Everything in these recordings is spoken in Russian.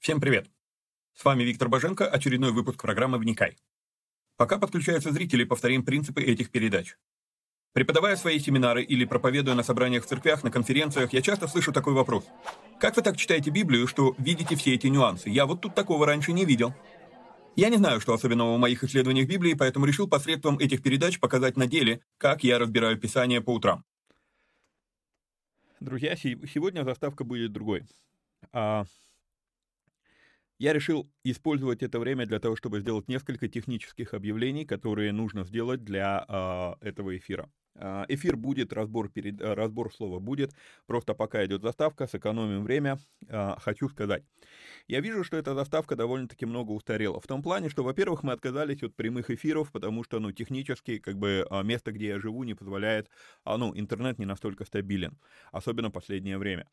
Всем привет! С вами Виктор Боженко, очередной выпуск программы «Вникай». Пока подключаются зрители, повторим принципы этих передач. Преподавая свои семинары или проповедуя на собраниях в церквях, на конференциях, я часто слышу такой вопрос. Как вы так читаете Библию, что видите все эти нюансы? Я вот тут такого раньше не видел. Я не знаю, что особенного в моих исследованиях Библии, поэтому решил посредством этих передач показать на деле, как я разбираю Писание по утрам. Друзья, сегодня заставка будет другой. А, я решил использовать это время для того, чтобы сделать несколько технических объявлений, которые нужно сделать для э, этого эфира. Э, эфир будет, разбор, перед, э, разбор слова будет, просто пока идет заставка, сэкономим время, э, хочу сказать. Я вижу, что эта заставка довольно-таки много устарела. В том плане, что, во-первых, мы отказались от прямых эфиров, потому что, ну, технически, как бы, место, где я живу, не позволяет, а, ну, интернет не настолько стабилен, особенно последнее время.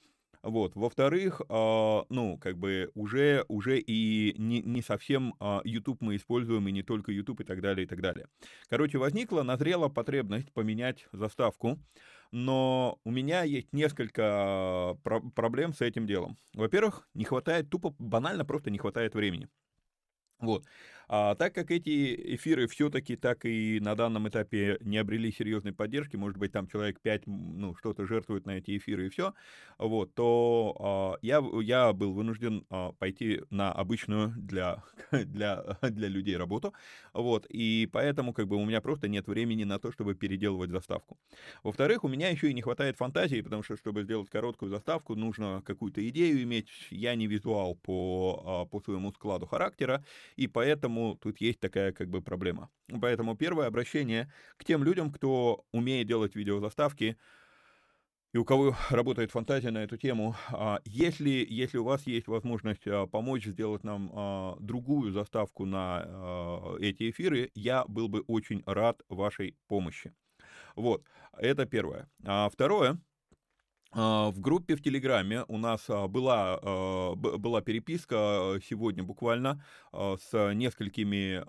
Вот. Во-вторых, э, ну, как бы уже, уже и не, не совсем э, YouTube мы используем, и не только YouTube и так далее, и так далее. Короче, возникла, назрела потребность поменять заставку, но у меня есть несколько про- проблем с этим делом. Во-первых, не хватает, тупо банально просто не хватает времени. Вот. А так как эти эфиры все-таки так и на данном этапе не обрели серьезной поддержки, может быть, там человек 5, ну, что-то жертвует на эти эфиры и все, вот, то а, я, я был вынужден а, пойти на обычную для, для, для людей работу, вот, и поэтому, как бы, у меня просто нет времени на то, чтобы переделывать заставку. Во-вторых, у меня еще и не хватает фантазии, потому что, чтобы сделать короткую заставку, нужно какую-то идею иметь, я не визуал по, а, по своему складу характера, и поэтому Поэтому тут есть такая как бы проблема. Поэтому первое обращение к тем людям, кто умеет делать видеозаставки, и у кого работает фантазия на эту тему, а, если, если у вас есть возможность а, помочь сделать нам а, другую заставку на эти эфиры, я был бы очень рад вашей помощи. Вот, это первое. А второе, в группе в Телеграме у нас а, была, а, была переписка сегодня буквально с несколькими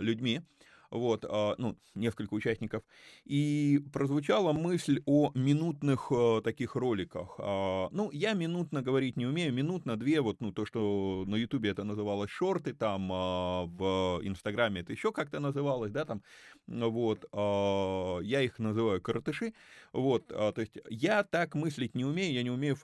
людьми, вот, а, ну, несколько участников, и прозвучала мысль о минутных а, таких роликах. А, ну, я минутно говорить не умею, минутно две, вот, ну, то, что на Ютубе это называлось шорты, там в Инстаграме это еще как-то называлось, да, там, вот, я их называю коротыши, вот, то есть я так мыслить не умею, я не умею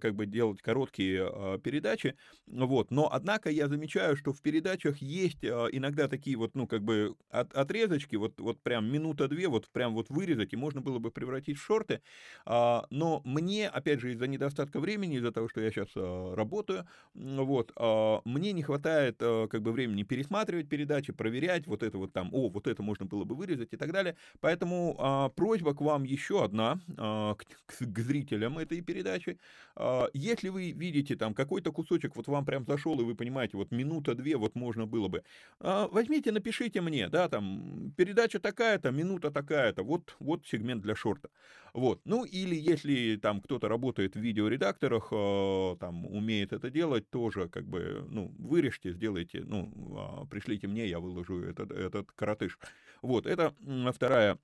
как бы делать короткие передачи, вот, но, однако, я замечаю, что в передачах есть иногда такие вот, ну, как бы от, отрезочки, вот, вот прям минута-две, вот прям вот вырезать, и можно было бы превратить в шорты. А, но мне, опять же, из-за недостатка времени, из-за того, что я сейчас а, работаю, вот, а, мне не хватает а, как бы времени пересматривать передачи, проверять вот это вот там, о, вот это можно было бы вырезать и так далее. Поэтому а, просьба к вам еще одна, а, к, к, к зрителям этой передачи. А, если вы видите там какой-то кусочек, вот вам прям зашел, и вы понимаете, вот минута-две вот можно было бы, а, возьмите, напишите мне, да, там, передача такая-то, минута такая-то, вот, вот сегмент для шорта. Вот, ну, или если там кто-то работает в видеоредакторах, э, там, умеет это делать, тоже, как бы, ну, вырежьте, сделайте, ну, э, пришлите мне, я выложу этот, этот коротыш. Вот, это вторая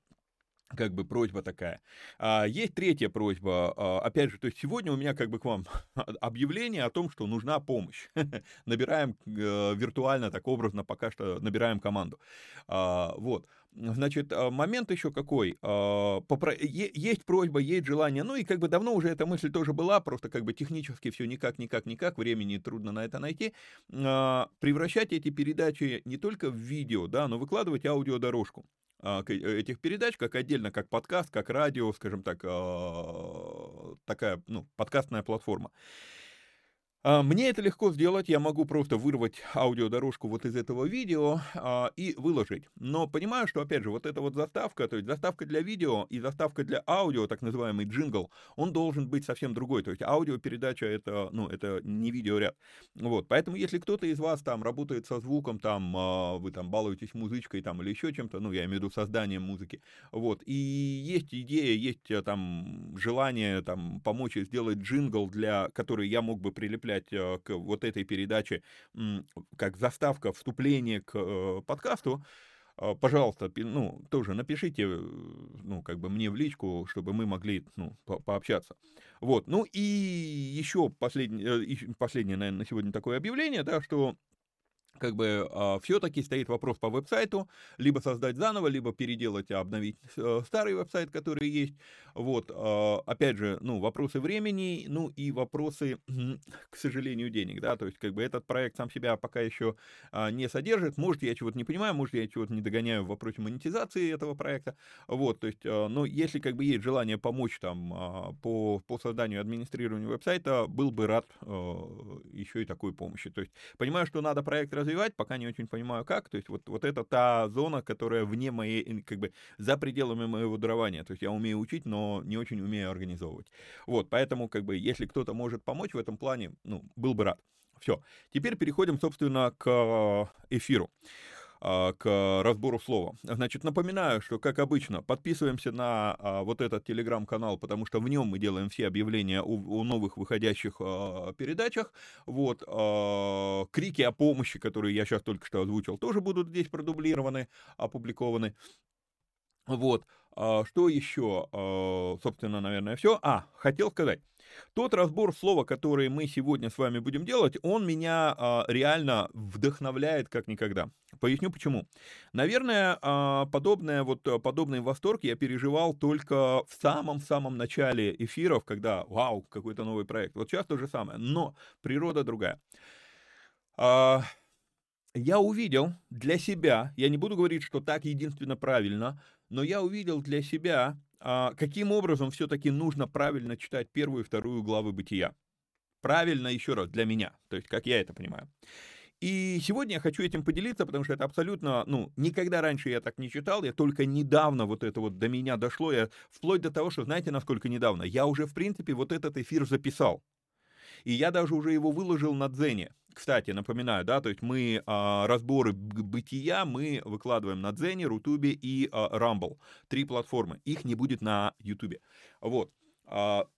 как бы просьба такая. А, есть третья просьба. А, опять же, то есть сегодня у меня как бы к вам объявление о том, что нужна помощь. набираем э, виртуально, так образно, пока что набираем команду. А, вот. Значит, а, момент еще какой. А, есть просьба, есть желание. Ну и как бы давно уже эта мысль тоже была, просто как бы технически все никак, никак, никак, времени трудно на это найти. А, превращать эти передачи не только в видео, да, но выкладывать аудиодорожку. А, э, этих передач, как отдельно, как подкаст, как радио, скажем так, а, такая, ну, подкастная платформа. А, мне это легко сделать, я могу просто вырвать аудиодорожку вот из этого видео а, и выложить. Но понимаю, что, опять же, вот эта вот заставка, то есть заставка для видео и заставка для аудио, так называемый джингл, он должен быть совсем другой. То есть аудиопередача это, ну, это не видеоряд. Вот, поэтому если кто-то из вас там работает со звуком, там, а, вы там балуетесь музычкой там или еще чем-то, ну, я имею в виду созданием музыки, вот, и есть идея, есть э, там желание там помочь сделать джингл, для, который я мог бы прилеплять прикреплять э, к вот этой передаче как заставка вступления к э, подкасту, а, пожалуйста, ну, тоже напишите, э, ну, как бы мне в личку, чтобы мы могли, ну, по пообщаться. Вот, ну и еще последнее, последнее, наверное, на сегодня такое объявление, да, что как бы а, все-таки стоит вопрос по веб-сайту, либо создать заново, либо переделать, обновить э, старый веб-сайт, который есть. Вот, а, опять же, ну, вопросы времени, ну и вопросы, к сожалению, денег, да, то есть как бы этот проект сам себя пока еще а, не содержит, может, я чего-то не понимаю, может, я чего-то не догоняю в вопросе монетизации этого проекта, вот, то есть, но если как бы есть желание помочь там по, по созданию администрированию веб-сайта, был бы рад еще и такой помощи, то есть, понимаю, что надо проект развивать, развивать, пока не очень понимаю как. То есть вот, вот это та зона, которая вне моей, как бы за пределами моего дарования. То есть я умею учить, но не очень умею организовывать. Вот, поэтому как бы если кто-то может помочь в этом плане, ну, был бы рад. Все. Теперь переходим, собственно, к э, эфиру. А, к разбору слова. Значит, напоминаю, что, как обычно, подписываемся на а, вот этот телеграм-канал, потому что в нем мы делаем все объявления о, новых выходящих а, передачах. Вот, крики о помощи, которые я сейчас только что озвучил, тоже будут здесь продублированы, опубликованы. Вот, что еще, собственно, наверное, все. А, хотел сказать, тот разбор слова, который мы сегодня с вами будем делать, он меня а, реально вдохновляет как никогда. Поясню почему. Наверное, а, подобное, вот, подобный восторг я переживал только в самом-самом начале эфиров, когда, вау, какой-то новый проект. Вот сейчас то же самое, но природа другая. А, я увидел для себя, я не буду говорить, что так единственно правильно, но я увидел для себя а, каким образом все-таки нужно правильно читать первую и вторую главы бытия. Правильно, еще раз, для меня, то есть как я это понимаю. И сегодня я хочу этим поделиться, потому что это абсолютно, ну, никогда раньше я так не читал, я только недавно вот это вот до меня дошло, я вплоть до того, что, знаете, насколько недавно, я уже, в принципе, вот этот эфир записал. И я даже уже его выложил на Дзене. Кстати, напоминаю, да, то есть мы а, разборы бытия мы выкладываем на Дзене, Рутубе и а, Rumble. Три платформы. Их не будет на Ютубе. Вот. А,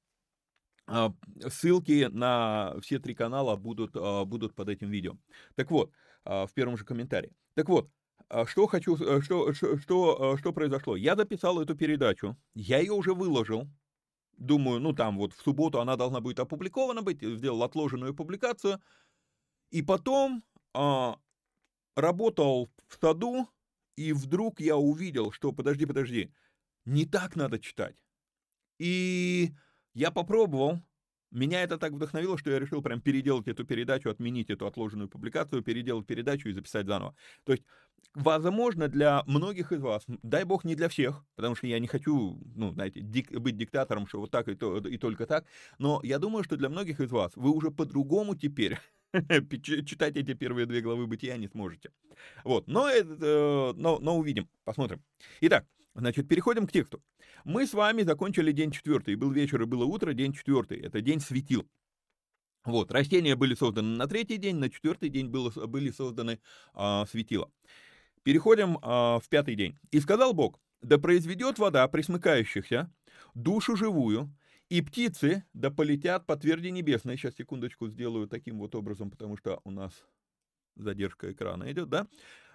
а, ссылки на все три канала будут, а, будут под этим видео. Так вот, а, в первом же комментарии. Так вот, а, что хочу, э, что, что, что, что произошло? Я записал эту передачу, я ее уже выложил, думаю, ну там вот в субботу она должна будет опубликована быть, сделал отложенную публикацию, и потом а, работал в саду, и вдруг я увидел, что, подожди, подожди, не так надо читать. И я попробовал, меня это так вдохновило, что я решил прям переделать эту передачу, отменить эту отложенную публикацию, переделать передачу и записать заново. То есть, возможно, для многих из вас, дай бог не для всех, потому что я не хочу, ну, знаете, дик, быть диктатором, что вот так и, то, и только так, но я думаю, что для многих из вас вы уже по-другому теперь читать эти первые две главы бытия не сможете. Вот, но, э, но, но увидим, посмотрим. Итак, Значит, переходим к тексту. Мы с вами закончили день четвертый. Был вечер и было утро, день четвертый. Это день светил. Вот, растения были созданы на третий день, на четвертый день было, были созданы а, светила. Переходим а, в пятый день. «И сказал Бог, да произведет вода присмыкающихся, душу живую, и птицы да полетят по тверди небесной». Сейчас, секундочку, сделаю таким вот образом, потому что у нас задержка экрана идет, да?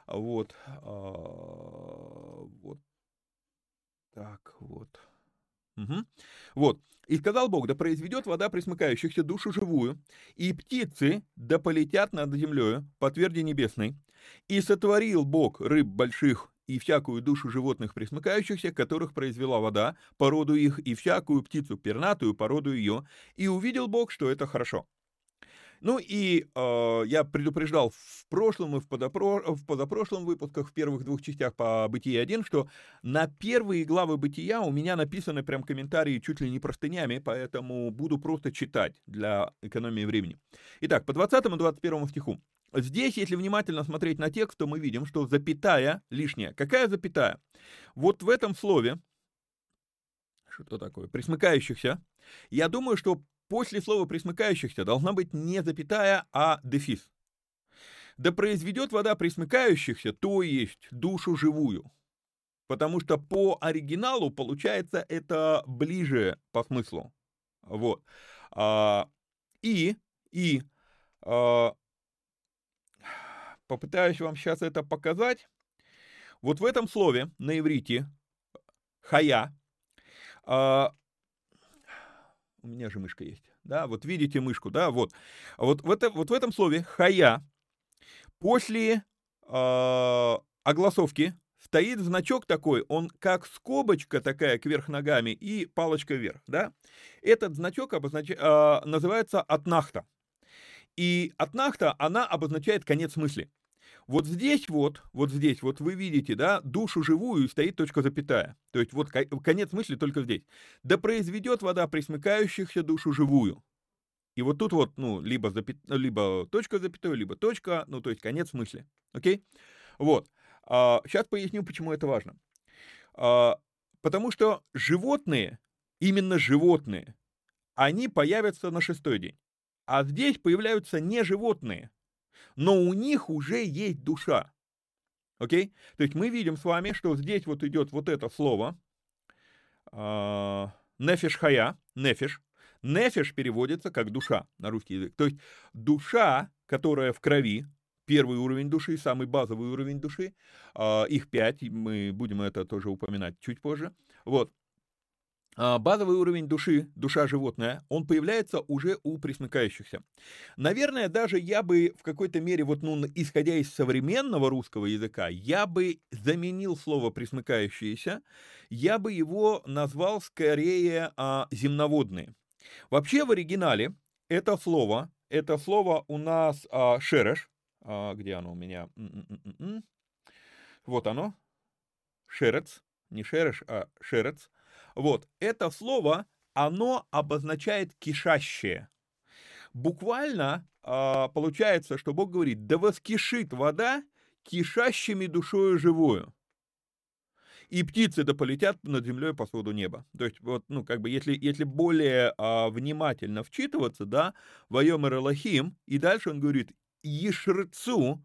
Вот, а, вот так, вот. Угу. Вот. «И сказал Бог, да произведет вода присмыкающихся душу живую, и птицы да полетят над землею по тверди небесной. И сотворил Бог рыб больших и всякую душу животных присмыкающихся, которых произвела вода, породу их, и всякую птицу пернатую, породу ее. И увидел Бог, что это хорошо». Ну и э, я предупреждал в прошлом и в, подопро... в позапрошлом выпусках, в первых двух частях по «Бытие 1», что на первые главы «Бытия» у меня написаны прям комментарии чуть ли не простынями, поэтому буду просто читать для экономии времени. Итак, по 20 и 21 стиху. Здесь, если внимательно смотреть на текст, то мы видим, что запятая лишняя. Какая запятая? Вот в этом слове, что такое, присмыкающихся, я думаю, что После слова присмыкающихся должна быть не запятая, а дефис. Да произведет вода присмыкающихся, то есть душу живую. Потому что по оригиналу получается это ближе по смыслу. Вот. А, и, и а, попытаюсь вам сейчас это показать. вот в этом слове на иврите хая, а, у меня же мышка есть, да, вот видите мышку, да, вот, вот в, это, вот в этом слове хая после а, огласовки стоит значок такой, он как скобочка такая кверх ногами и палочка вверх, да. Этот значок обознач... э, называется отнахта. И отнахта, она обозначает конец мысли. Вот здесь вот, вот здесь вот вы видите, да, душу живую стоит точка запятая. То есть вот конец мысли только здесь. Да произведет вода присмыкающихся душу живую. И вот тут вот, ну, либо, запят... либо точка запятой, либо точка, ну, то есть конец мысли. Окей? Вот. А, сейчас поясню, почему это важно. А, потому что животные, именно животные, они появятся на шестой день. А здесь появляются не животные, но у них уже есть душа. Окей? То есть мы видим с вами, что здесь вот идет вот это слово э, нефиш хая, нефиш. Нефиш переводится как душа на русский язык. То есть душа, которая в крови, первый уровень души, самый базовый уровень души, э, их пять, мы будем это тоже упоминать чуть позже. Вот, а, базовый уровень души, душа животная, он появляется уже у присмыкающихся. Наверное, даже я бы в какой-то мере, вот, ну, исходя из современного русского языка, я бы заменил слово присмыкающиеся, я бы его назвал скорее а, земноводные. Вообще в оригинале это слово, это слово у нас а, шереш, а, где оно у меня? М-м-м-м. Вот оно, шерец, не шереш, а шерец. Вот, это слово, оно обозначает кишащее. Буквально э, получается, что Бог говорит, да воскишит вода кишащими душою живую. И птицы да полетят над землей по своду неба. То есть, вот, ну, как бы, если, если более а, внимательно вчитываться, да, воем Элохим, и дальше он говорит, ешрыцу,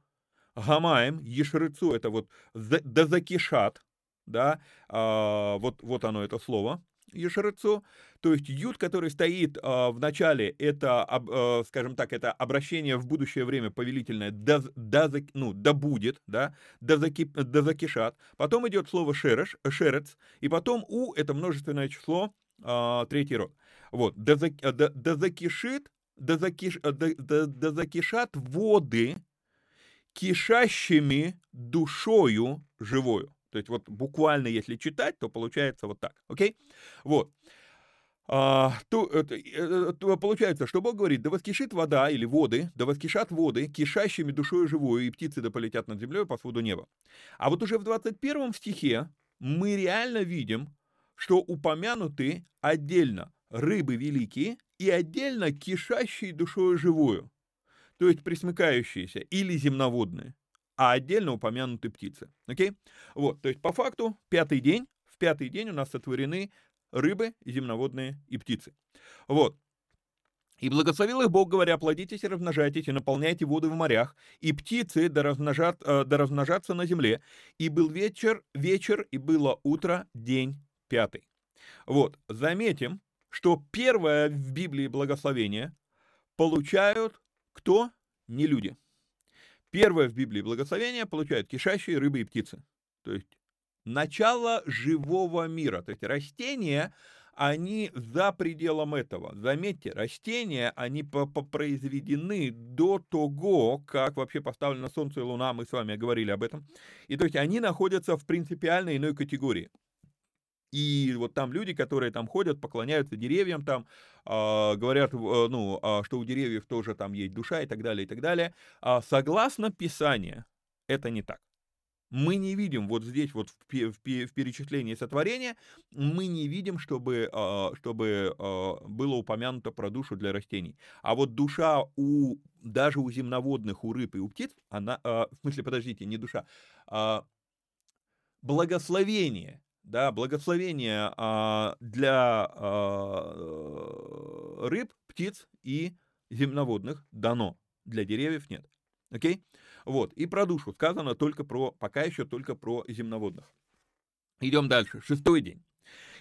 гамаем, ешрыцу, это вот да закишат, да, а, вот, вот оно это слово, Ешерецу, то есть ют, который стоит а, в начале, это, а, скажем так, это обращение в будущее время повелительное, да, да, ну, да будет, да, да, заки, да закишат, потом идет слово шереш, шерец, и потом у, это множественное число, а, третий род, вот, да, да, да закишит, да, закиш, да, да, да закишат воды, кишащими душою живою. То есть вот буквально, если читать, то получается вот так, окей? Вот. А, то, то, э, то получается, что Бог говорит, да воскишит вода или воды, да воскишат воды, кишащими душою живую, и птицы да полетят над землей по своду неба. А вот уже в 21 стихе мы реально видим, что упомянуты отдельно рыбы великие и отдельно кишащие душою живую, то есть присмыкающиеся или земноводные а отдельно упомянуты птицы. Окей? Вот, то есть по факту пятый день, в пятый день у нас сотворены рыбы, земноводные и птицы. Вот. И благословил их Бог, говоря, плодитесь и размножайтесь, и наполняйте воды в морях, и птицы да, размножат, э, да размножатся на земле. И был вечер, вечер, и было утро, день пятый. Вот, заметим, что первое в Библии благословение получают кто? Не люди. Первое в Библии благословение получают кишащие рыбы и птицы. То есть начало живого мира. То есть растения, они за пределом этого. Заметьте, растения, они произведены до того, как вообще поставлено Солнце и Луна, мы с вами говорили об этом. И то есть они находятся в принципиально иной категории. И вот там люди, которые там ходят, поклоняются деревьям, там э, говорят, э, ну, э, что у деревьев тоже там есть душа и так далее, и так далее. А согласно Писанию, это не так. Мы не видим вот здесь вот в, перечислении сотворения, мы не видим, чтобы, чтобы было упомянуто про душу для растений. А вот душа у даже у земноводных, у рыб и у птиц, она, в смысле, подождите, не душа, благословение да, благословение а, для а, рыб, птиц и земноводных дано, для деревьев нет. Окей? Вот, и про душу сказано только про, пока еще только про земноводных. Идем дальше, шестой день.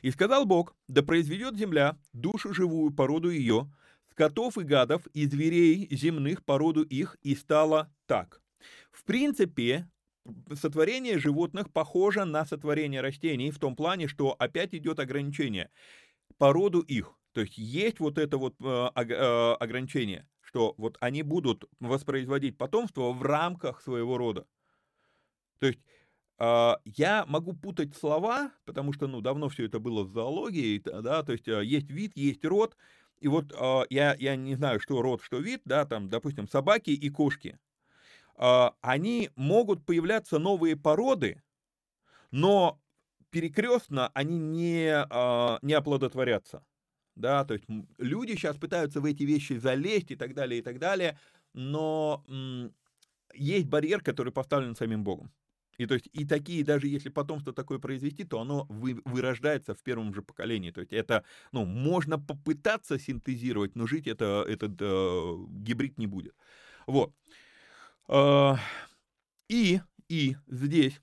«И сказал Бог, да произведет земля душу живую породу ее, скотов и гадов, и зверей земных породу их, и стало так». В принципе, сотворение животных похоже на сотворение растений в том плане, что опять идет ограничение по роду их. То есть есть вот это вот э, э, ограничение, что вот они будут воспроизводить потомство в рамках своего рода. То есть э, я могу путать слова, потому что, ну, давно все это было в зоологии, да, то есть есть вид, есть род, и вот я, я не знаю, что род, что вид, да, там, допустим, собаки и кошки. Они могут появляться новые породы, но перекрестно они не, не оплодотворятся да, то есть люди сейчас пытаются в эти вещи залезть и так далее, и так далее, но есть барьер, который поставлен самим Богом. И то есть и такие, даже если потомство такое произвести, то оно вы, вырождается в первом же поколении. То есть это, ну, можно попытаться синтезировать, но жить это, этот э, гибрид не будет. Вот. Э, и, и здесь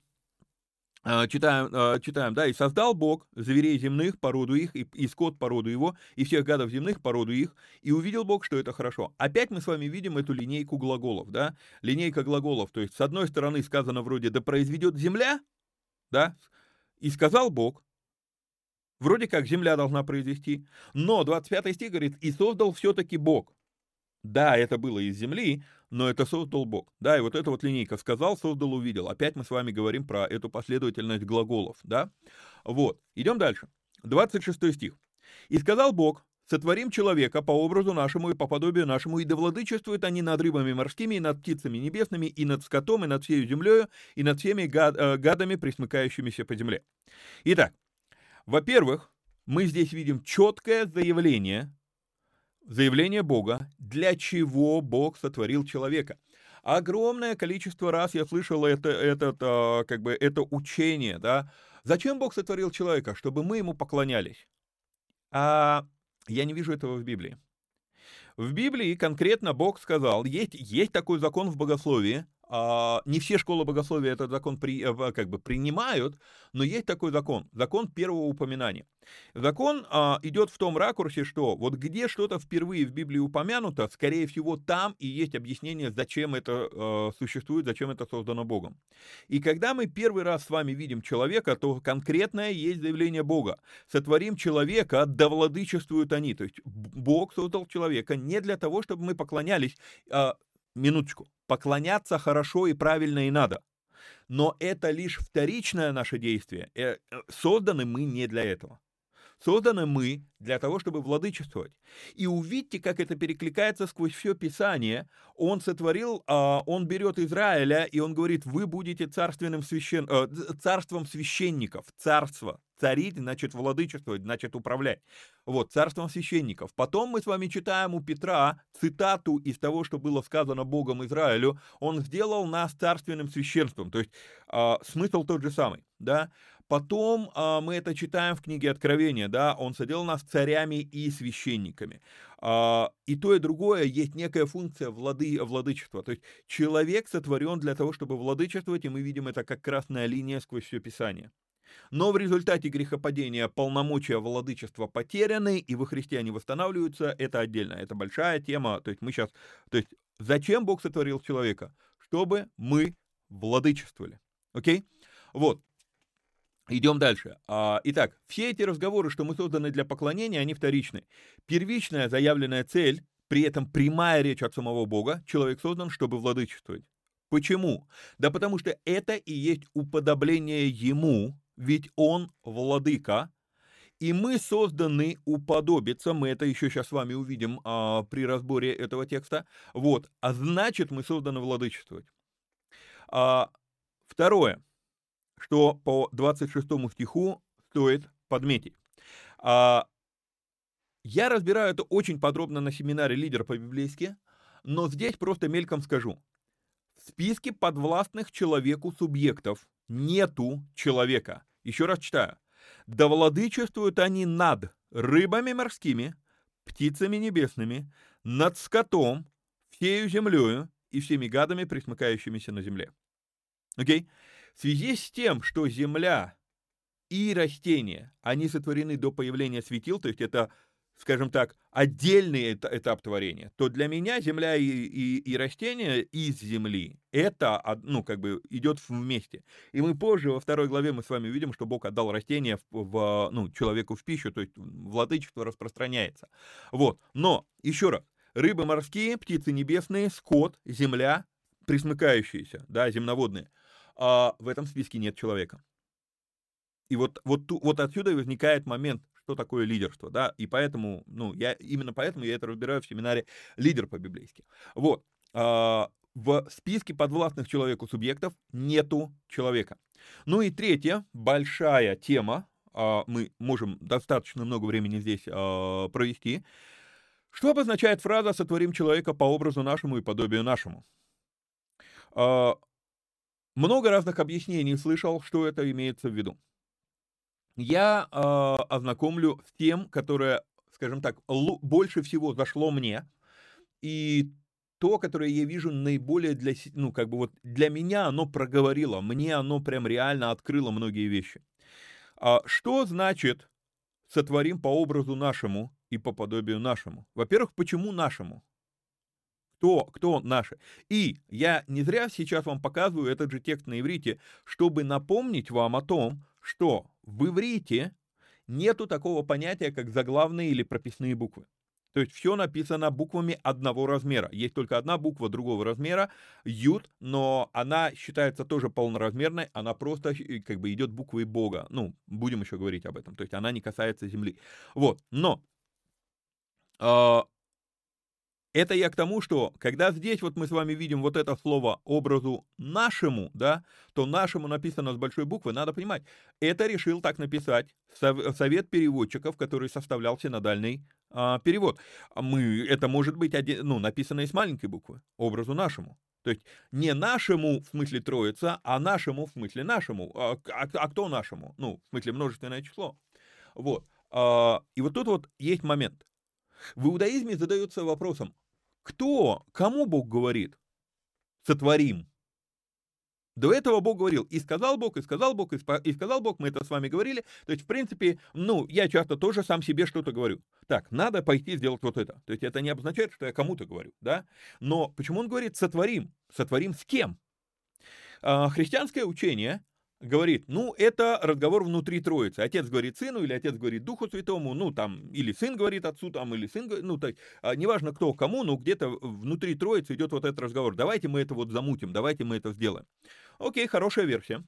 а, читаем, а, читаем, да, и создал Бог зверей земных, породу их, и, и скот породу его, и всех гадов земных, породу их, и увидел Бог, что это хорошо. Опять мы с вами видим эту линейку глаголов, да, линейка глаголов, то есть с одной стороны сказано вроде «да произведет земля», да, и сказал Бог, вроде как земля должна произвести, но 25 стих говорит «и создал все-таки Бог». Да, это было из земли, но это создал Бог. Да, и вот эта вот линейка сказал, создал, увидел. Опять мы с вами говорим про эту последовательность глаголов, да? Вот, идем дальше. 26 стих. «И сказал Бог, сотворим человека по образу нашему и по подобию нашему, и да владычествуют они над рыбами морскими, и над птицами небесными, и над скотом, и над всею землею, и над всеми гад, э, гадами, присмыкающимися по земле». Итак, во-первых, мы здесь видим четкое заявление заявление Бога, для чего Бог сотворил человека. Огромное количество раз я слышал это, этот, а, как бы, это учение, да. Зачем Бог сотворил человека? Чтобы мы ему поклонялись. А я не вижу этого в Библии. В Библии конкретно Бог сказал, есть, есть такой закон в богословии, не все школы богословия этот закон при, э, как бы принимают, но есть такой закон, закон первого упоминания. Закон а, идет в том ракурсе, что вот где что-то впервые в Библии упомянуто, скорее всего, там и есть объяснение, зачем это а, существует, зачем это создано Богом. И когда мы первый раз с вами видим человека, то конкретное есть заявление Бога. Сотворим человека, да владычествуют они. То есть Бог создал человека не для того, чтобы мы поклонялись а, минуточку, поклоняться хорошо и правильно и надо. Но это лишь вторичное наше действие. Э, созданы мы не для этого. Созданы мы для того, чтобы владычествовать. И увидьте, как это перекликается сквозь все Писание. Он сотворил, а, он берет Израиля, и он говорит, вы будете царственным священ... Э, царством священников, царство. Царить, значит, владычествовать, значит, управлять. Вот, царством священников. Потом мы с вами читаем у Петра цитату из того, что было сказано Богом Израилю. Он сделал нас царственным священством. То есть а, смысл тот же самый, да. Потом а, мы это читаем в книге Откровения, да, он соделал нас царями и священниками. А, и то, и другое есть некая функция влады, владычества. То есть человек сотворен для того, чтобы владычествовать, и мы видим это как красная линия сквозь все Писание. Но в результате грехопадения полномочия владычества потеряны, и во Христе они восстанавливаются, это отдельно, это большая тема. То есть мы сейчас, то есть зачем Бог сотворил человека? Чтобы мы владычествовали. Окей? Вот. Идем дальше. А, итак, все эти разговоры, что мы созданы для поклонения, они вторичны. Первичная заявленная цель, при этом прямая речь от самого Бога, человек создан, чтобы владычествовать. Почему? Да потому что это и есть уподобление Ему, ведь Он владыка, и мы созданы уподобиться, мы это еще сейчас с вами увидим а, при разборе этого текста, вот, а значит мы созданы владычествовать. А, второе что по 26 стиху стоит подметить. А, я разбираю это очень подробно на семинаре «Лидер по-библейски», но здесь просто мельком скажу. В списке подвластных человеку субъектов нету человека. Еще раз читаю. «Да владычествуют они над рыбами морскими, птицами небесными, над скотом, всею землею и всеми гадами, присмыкающимися на земле». Окей? Okay? В связи с тем, что Земля и растения, они сотворены до появления светил, то есть это скажем так, отдельный этап творения, то для меня земля и, и, и растения из земли, это, ну, как бы идет вместе. И мы позже, во второй главе, мы с вами увидим, что Бог отдал растения в, в, ну, человеку в пищу, то есть владычество распространяется. Вот, но, еще раз, рыбы морские, птицы небесные, скот, земля, присмыкающиеся, да, земноводные, а в этом списке нет человека. И вот, вот, вот отсюда и возникает момент, что такое лидерство, да, и поэтому, ну, я, именно поэтому я это разбираю в семинаре «Лидер по-библейски». Вот, а, в списке подвластных человеку субъектов нету человека. Ну и третья большая тема, а, мы можем достаточно много времени здесь а, провести, что обозначает фраза «сотворим человека по образу нашему и подобию нашему». Много разных объяснений слышал, что это имеется в виду я э, ознакомлю с тем, которое, скажем так, больше всего зашло мне, и то, которое я вижу наиболее для, ну, как бы вот для меня оно проговорило, мне оно прям реально открыло многие вещи. А, что значит сотворим по образу нашему и по подобию нашему? Во-первых, почему нашему? Кто, кто наши? И я не зря сейчас вам показываю этот же текст на иврите, чтобы напомнить вам о том, что в иврите нету такого понятия, как заглавные или прописные буквы. То есть все написано буквами одного размера. Есть только одна буква другого размера, ют, но она считается тоже полноразмерной, она просто э, как бы идет буквой Бога. Ну, будем еще говорить об этом. То есть она не касается Земли. Вот, но э, это я к тому, что когда здесь вот мы с вами видим вот это слово образу нашему, да, то нашему написано с большой буквы, надо понимать, это решил так написать совет переводчиков, который составлял синодальный а, перевод. Мы, это может быть один, ну, написано и с маленькой буквы, образу нашему. То есть не нашему в смысле троица, а нашему в смысле нашему. А, а, а кто нашему? Ну, в смысле множественное число. Вот. А, и вот тут вот есть момент. В иудаизме задаются вопросом, кто, кому Бог говорит? Сотворим. До этого Бог говорил, и сказал Бог, и сказал Бог, и, сказал Бог, мы это с вами говорили. То есть, в принципе, ну, я часто тоже сам себе что-то говорю. Так, надо пойти сделать вот это. То есть, это не обозначает, что я кому-то говорю, да? Но почему он говорит сотворим? Сотворим с кем? А, христианское учение говорит, ну, это разговор внутри Троицы. Отец говорит сыну, или отец говорит Духу Святому, ну, там, или сын говорит отцу, там, или сын, ну, так, а, неважно кто кому, но где-то внутри Троицы идет вот этот разговор. Давайте мы это вот замутим, давайте мы это сделаем. Окей, хорошая версия.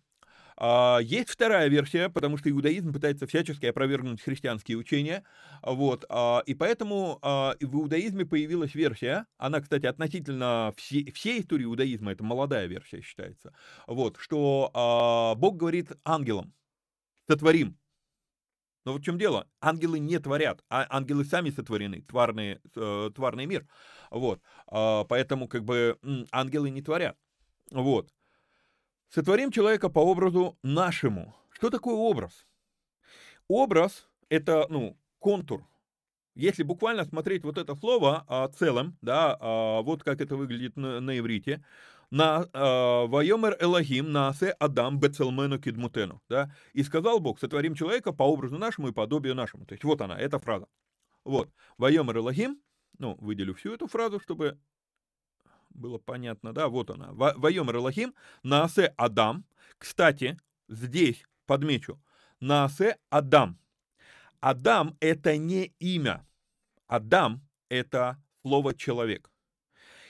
А, есть вторая версия, потому что иудаизм пытается всячески опровергнуть христианские учения, вот, а, и поэтому а, в иудаизме появилась версия, она, кстати, относительно всей, всей истории иудаизма, это молодая версия считается, вот, что Бог говорит ангелам, сотворим, но вот в чем дело? Ангелы не творят, а ангелы сами сотворены, тварный, э, тварный мир. Вот. Поэтому как бы ангелы не творят. Вот. Сотворим человека по образу нашему. Что такое образ? Образ – это, ну, контур. Если буквально смотреть вот это слово а, целым, да, а, вот как это выглядит на, на иврите, на а, «Вайомер Элогим наасе Адам бецелмену кидмутену», да, и сказал Бог, сотворим человека по образу нашему и подобию нашему. То есть вот она, эта фраза. Вот, «Вайомер Элогим», ну, выделю всю эту фразу, чтобы было понятно, да, вот она. Вайомер Элохим, Наасе Адам. Кстати, здесь подмечу, Наасе Адам. Адам – это не имя. Адам – это слово «человек».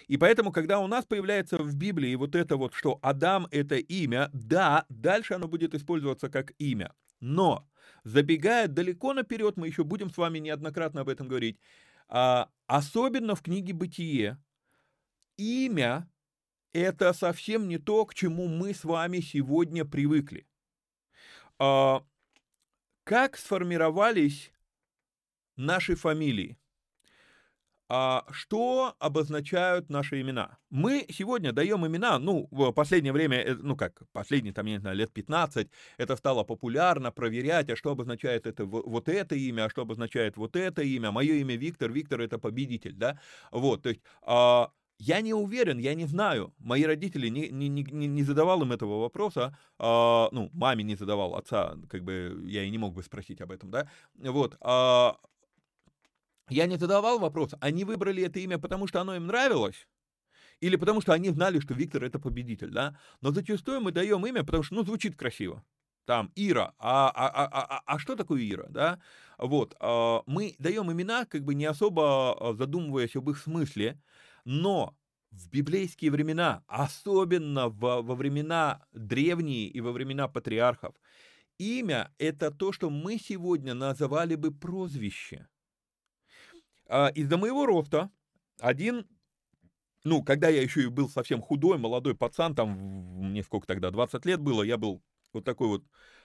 И поэтому, когда у нас появляется в Библии вот это вот, что Адам – это имя, да, дальше оно будет использоваться как имя. Но, забегая далеко наперед, мы еще будем с вами неоднократно об этом говорить, а, особенно в книге «Бытие», имя – это совсем не то, к чему мы с вами сегодня привыкли. А, как сформировались наши фамилии? А что обозначают наши имена? Мы сегодня даем имена, ну, в последнее время, э, ну как, последние, там, я не знаю, лет 15, это стало популярно проверять, а что обозначает это, вот это имя, а что обозначает вот это имя. Мое имя Виктор, Виктор это победитель, да? Вот, то есть, а, я не уверен, я не знаю. Мои родители не, не, не, не задавал им этого вопроса. А, ну, маме не задавал, отца, как бы я и не мог бы спросить об этом, да. Вот. А, я не задавал вопрос, они выбрали это имя, потому что оно им нравилось, или потому что они знали, что Виктор это победитель, да? Но зачастую мы даем имя, потому что, ну, звучит красиво. Там Ира, а, а, а, а, а что такое Ира, да? Вот, а, мы даем имена, как бы не особо а, задумываясь об их смысле, но в библейские времена, особенно во, во времена древние и во времена патриархов, имя – это то, что мы сегодня называли бы прозвище. А, из-за моего роста один, ну, когда я еще и был совсем худой, молодой пацан, там, мне сколько тогда, 20 лет было, я был вот такой вот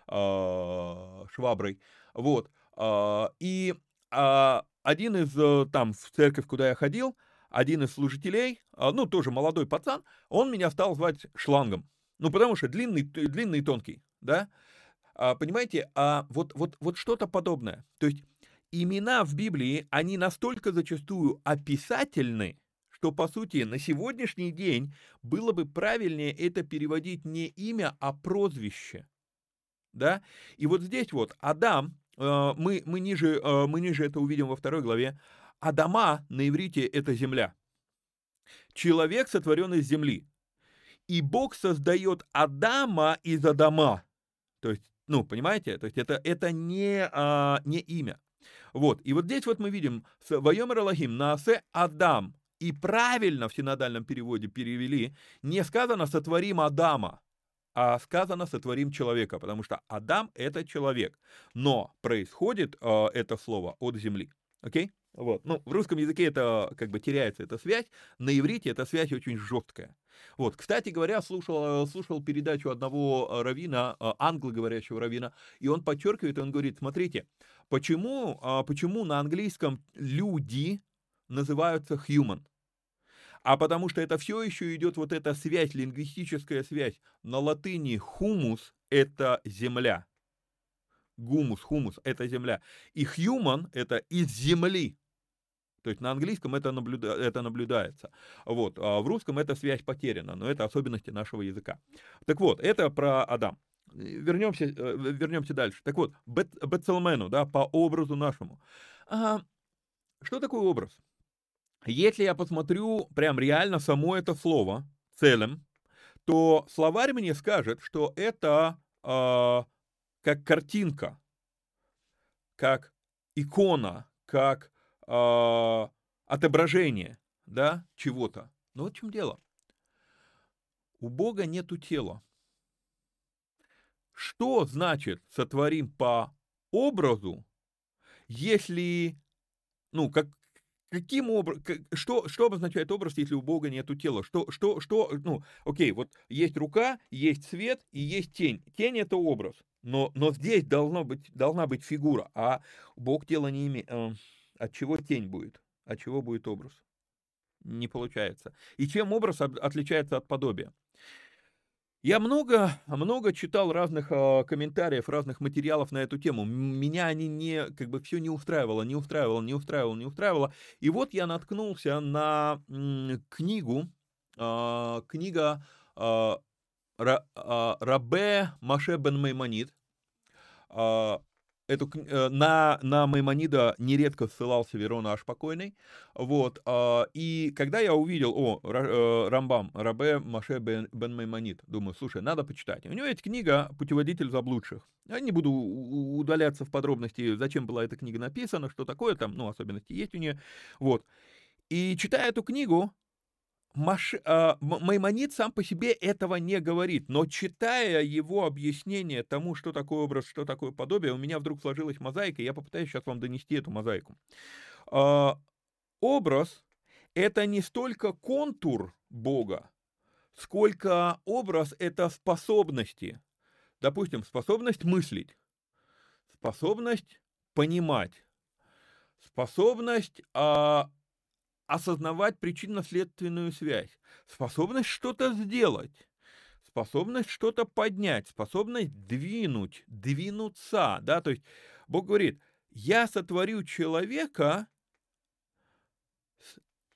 э, шваброй, вот, э, и э, один из, э, там, в церковь, куда я ходил, один из служителей, э, ну, тоже молодой пацан, он меня стал звать шлангом, ну, потому что длинный, длинный и тонкий, да, а, понимаете, а вот, вот, вот что-то подобное, то есть имена в Библии, они настолько зачастую описательны, что, по сути, на сегодняшний день было бы правильнее это переводить не имя, а прозвище. Да? И вот здесь вот Адам, э, мы, мы, ниже, э, мы ниже это увидим во второй главе, Адама на иврите это земля. Человек сотворен из земли. И Бог создает Адама из Адама. То есть, ну, понимаете, то есть это, это не, а, не имя. Вот, и вот здесь вот мы видим, «Вайомер Аллахим наасе Адам», и правильно в синодальном переводе перевели, не сказано «сотворим Адама», а сказано «сотворим человека», потому что Адам – это человек, но происходит э, это слово от земли, окей? Okay? Вот. Ну, в русском языке это как бы теряется эта связь, на иврите эта связь очень жесткая. Вот, кстати говоря, слушал, слушал передачу одного равина, англоговорящего равина, и он подчеркивает, он говорит, смотрите, почему, а, почему на английском люди называются human? А потому что это все еще идет вот эта связь, лингвистическая связь. На латыни хумус – это земля. Гумус, хумус – это земля. И human – это из земли. То есть на английском это, наблюда, это наблюдается. Вот. А в русском эта связь потеряна, но это особенности нашего языка. Так вот, это про Адам. Вернемся, э, вернемся дальше. Так вот, Бет, Бетселмену, да, по образу нашему. А, что такое образ? Если я посмотрю прям реально само это слово целым, то словарь мне скажет, что это э, как картинка, как икона, как э, отображение, да, чего-то. Но вот в чем дело. У Бога нету тела. Что значит сотворим по образу, если, ну, как, каким образом, что, что обозначает образ, если у Бога нету тела? Что, что, что, ну, окей, вот есть рука, есть свет и есть тень. Тень это образ, но, но здесь должно быть, должна быть фигура, а Бог тела не имеет. От чего тень будет? От чего будет образ? Не получается. И чем образ отличается от подобия? Я много, много читал разных э, комментариев, разных материалов на эту тему. Меня они не, как бы все не устраивало, не устраивало, не устраивало, не устраивало. И вот я наткнулся на м, книгу, э, книга э, Рабе Маше бен Маймонид. Эту, э, на, на Маймонида нередко ссылался Верона аж покойный, вот, а, и когда я увидел, о, э, Рамбам, Рабе Маше бен, бен Маймонид, думаю, слушай, надо почитать. У него есть книга «Путеводитель заблудших». Я не буду удаляться в подробности, зачем была эта книга написана, что такое там, ну, особенности есть у нее, вот. И читая эту книгу, Маш... э, Маймонид сам по себе этого не говорит, но читая его объяснение тому, что такое образ, что такое подобие, у меня вдруг сложилась мозаика, и я попытаюсь сейчас вам донести эту мозаику. Э, образ — это не столько контур Бога, сколько образ — это способности. Допустим, способность мыслить, способность понимать, способность э, осознавать причинно-следственную связь, способность что-то сделать, способность что-то поднять, способность двинуть, двинуться, да, то есть Бог говорит, я сотворю человека,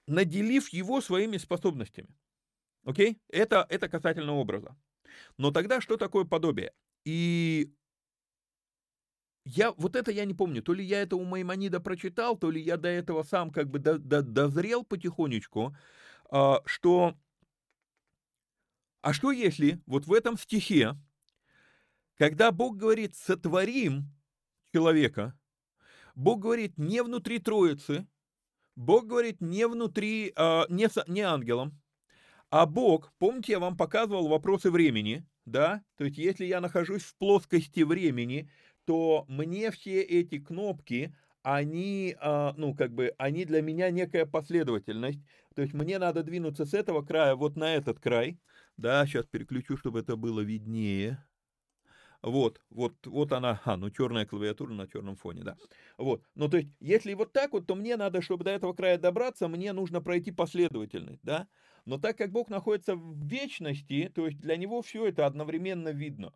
наделив его своими способностями. Окей? Это, это касательно образа. Но тогда что такое подобие? И я, вот это я не помню, то ли я это у Маймонида прочитал, то ли я до этого сам как бы до, до, дозрел потихонечку, а, что, а что если вот в этом стихе, когда Бог говорит «сотворим человека», Бог говорит не внутри Троицы, Бог говорит не внутри, а, не, не ангелом, а Бог, помните, я вам показывал вопросы времени, да? То есть, если я нахожусь в плоскости времени, то мне все эти кнопки, они, а, ну, как бы, они для меня некая последовательность. То есть, мне надо двинуться с этого края вот на этот край. Да, сейчас переключу, чтобы это было виднее. Вот, вот, вот она, а, ну черная клавиатура на черном фоне, да. Вот, ну то есть, если вот так вот, то мне надо, чтобы до этого края добраться, мне нужно пройти последовательность, да. Но так как Бог находится в вечности, то есть для него все это одновременно видно.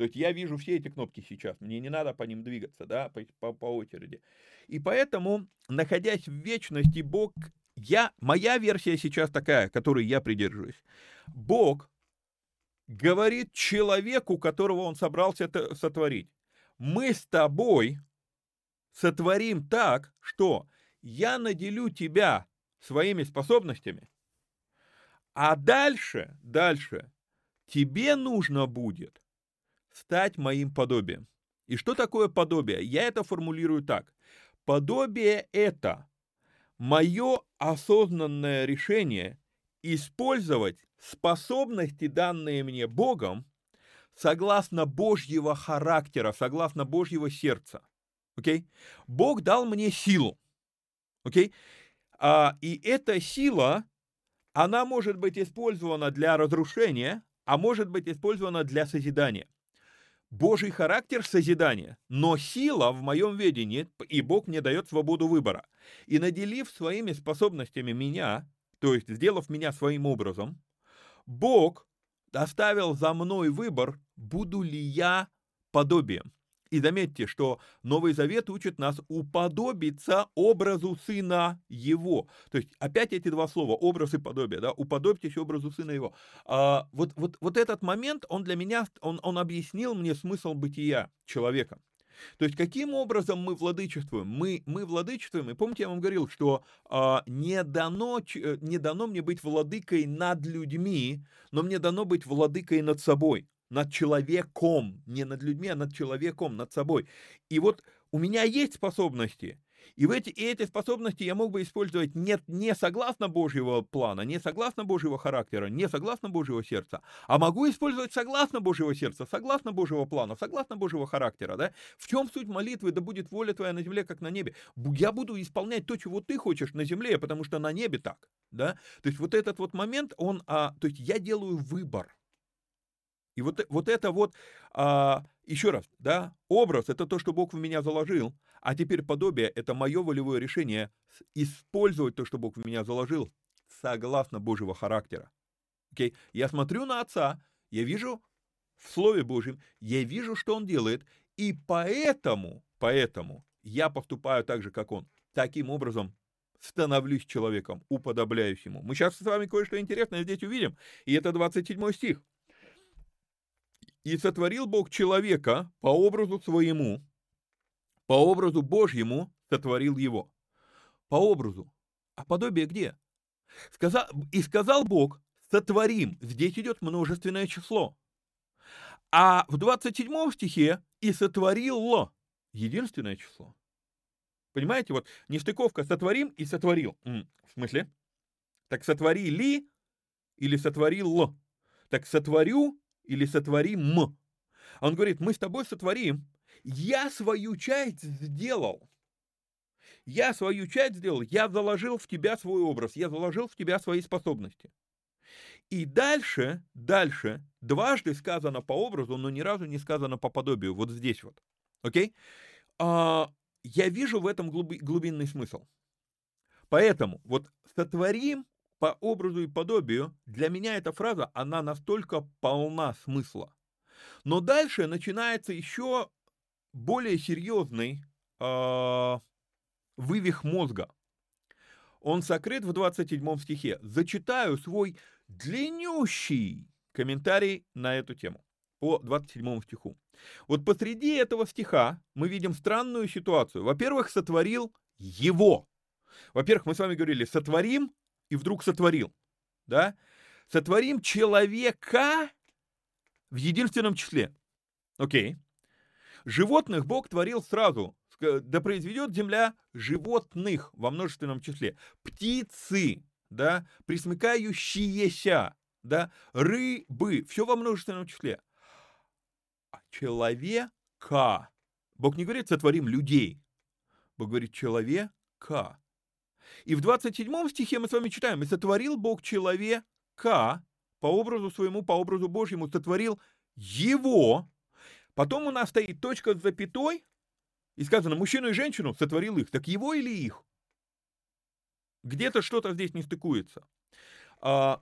То есть я вижу все эти кнопки сейчас, мне не надо по ним двигаться, да, по, по, очереди. И поэтому, находясь в вечности, Бог, я, моя версия сейчас такая, которой я придерживаюсь. Бог говорит человеку, которого он собрался это сотворить. Мы с тобой сотворим так, что я наделю тебя своими способностями, а дальше, дальше, тебе нужно будет стать моим подобием. И что такое подобие? Я это формулирую так. Подобие – это мое осознанное решение использовать способности, данные мне Богом, согласно Божьего характера, согласно Божьего сердца. Окей? Okay? Бог дал мне силу. Окей? Okay? А, и эта сила она может быть использована для разрушения, а может быть использована для созидания. Божий характер созидания, но сила в моем видении, и Бог мне дает свободу выбора. И наделив своими способностями меня, то есть сделав меня своим образом, Бог оставил за мной выбор, буду ли я подобием. И заметьте, что Новый Завет учит нас уподобиться образу Сына Его. То есть опять эти два слова, образ и подобие, да, уподобьтесь образу Сына Его. А, вот, вот, вот этот момент, он для меня, он, он объяснил мне смысл бытия человека. То есть каким образом мы владычествуем? Мы, мы владычествуем, и помните, я вам говорил, что а, не, дано, э, не дано мне быть владыкой над людьми, но мне дано быть владыкой над собой над человеком, не над людьми, а над человеком, над собой. И вот у меня есть способности, и, в эти, и эти способности я мог бы использовать не, не согласно Божьего плана, не согласно Божьего характера, не согласно Божьего сердца, а могу использовать согласно Божьего сердца, согласно Божьего плана, согласно Божьего характера. Да? В чем суть молитвы? Да будет воля твоя на земле, как на небе. Я буду исполнять то, чего ты хочешь на земле, потому что на небе так. Да? То есть вот этот вот момент, он, а, то есть я делаю выбор. И вот, вот это вот, а, еще раз, да, образ – это то, что Бог в меня заложил, а теперь подобие – это мое волевое решение использовать то, что Бог в меня заложил, согласно Божьего характера. Okay? Я смотрю на Отца, я вижу в Слове Божьем, я вижу, что Он делает, и поэтому, поэтому я поступаю так же, как Он. Таким образом, становлюсь человеком, уподобляюсь Ему. Мы сейчас с вами кое-что интересное здесь увидим, и это 27 стих. И сотворил Бог человека по образу своему, по образу Божьему сотворил его. По образу. А подобие где? Сказал, и сказал Бог, сотворим. Здесь идет множественное число. А в 27 стихе и сотворил единственное число. Понимаете, вот нестыковка сотворим и сотворил. В смысле? Так сотворили или сотворил? Так сотворю или сотворим. Он говорит, мы с тобой сотворим. Я свою часть сделал. Я свою часть сделал, я заложил в тебя свой образ, я заложил в тебя свои способности. И дальше, дальше, дважды сказано по образу, но ни разу не сказано по подобию, вот здесь вот. Окей? А, я вижу в этом глубинный смысл. Поэтому вот сотворим по образу и подобию, для меня эта фраза, она настолько полна смысла. Но дальше начинается еще более серьезный э, вывих мозга. Он сокрыт в 27 стихе. Зачитаю свой длиннющий комментарий на эту тему по 27 стиху. Вот посреди этого стиха мы видим странную ситуацию. Во-первых, сотворил его. Во-первых, мы с вами говорили, сотворим, и вдруг сотворил. Да? Сотворим человека в единственном числе. Окей. Животных Бог творил сразу. Да произведет земля животных во множественном числе. Птицы, да, присмыкающиеся, да, рыбы, все во множественном числе. А человека. Бог не говорит, сотворим людей. Бог говорит, человека. И в 27 стихе мы с вами читаем, «И сотворил Бог человека по образу своему, по образу Божьему, сотворил его». Потом у нас стоит точка с запятой, и сказано, мужчину и женщину сотворил их. Так его или их? Где-то что-то здесь не стыкуется. А,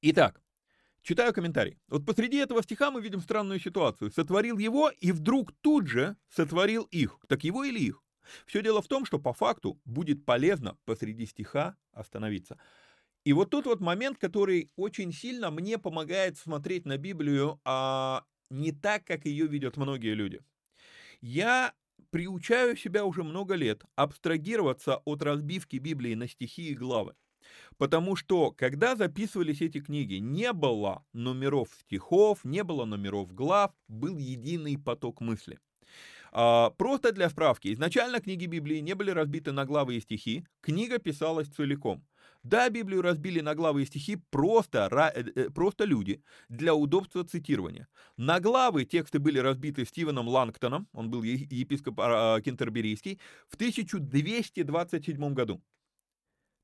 итак, читаю комментарий. Вот посреди этого стиха мы видим странную ситуацию. Сотворил его, и вдруг тут же сотворил их. Так его или их? Все дело в том, что по факту будет полезно посреди стиха остановиться. И вот тут вот момент, который очень сильно мне помогает смотреть на Библию а не так, как ее видят многие люди. Я приучаю себя уже много лет абстрагироваться от разбивки Библии на стихи и главы. Потому что, когда записывались эти книги, не было номеров стихов, не было номеров глав, был единый поток мысли. А, просто для справки, изначально книги Библии не были разбиты на главы и стихи, книга писалась целиком. Да, Библию разбили на главы и стихи просто, э, э, просто люди для удобства цитирования. На главы тексты были разбиты Стивеном Лангтоном, он был епископ а, Кентерберийский, в 1227 году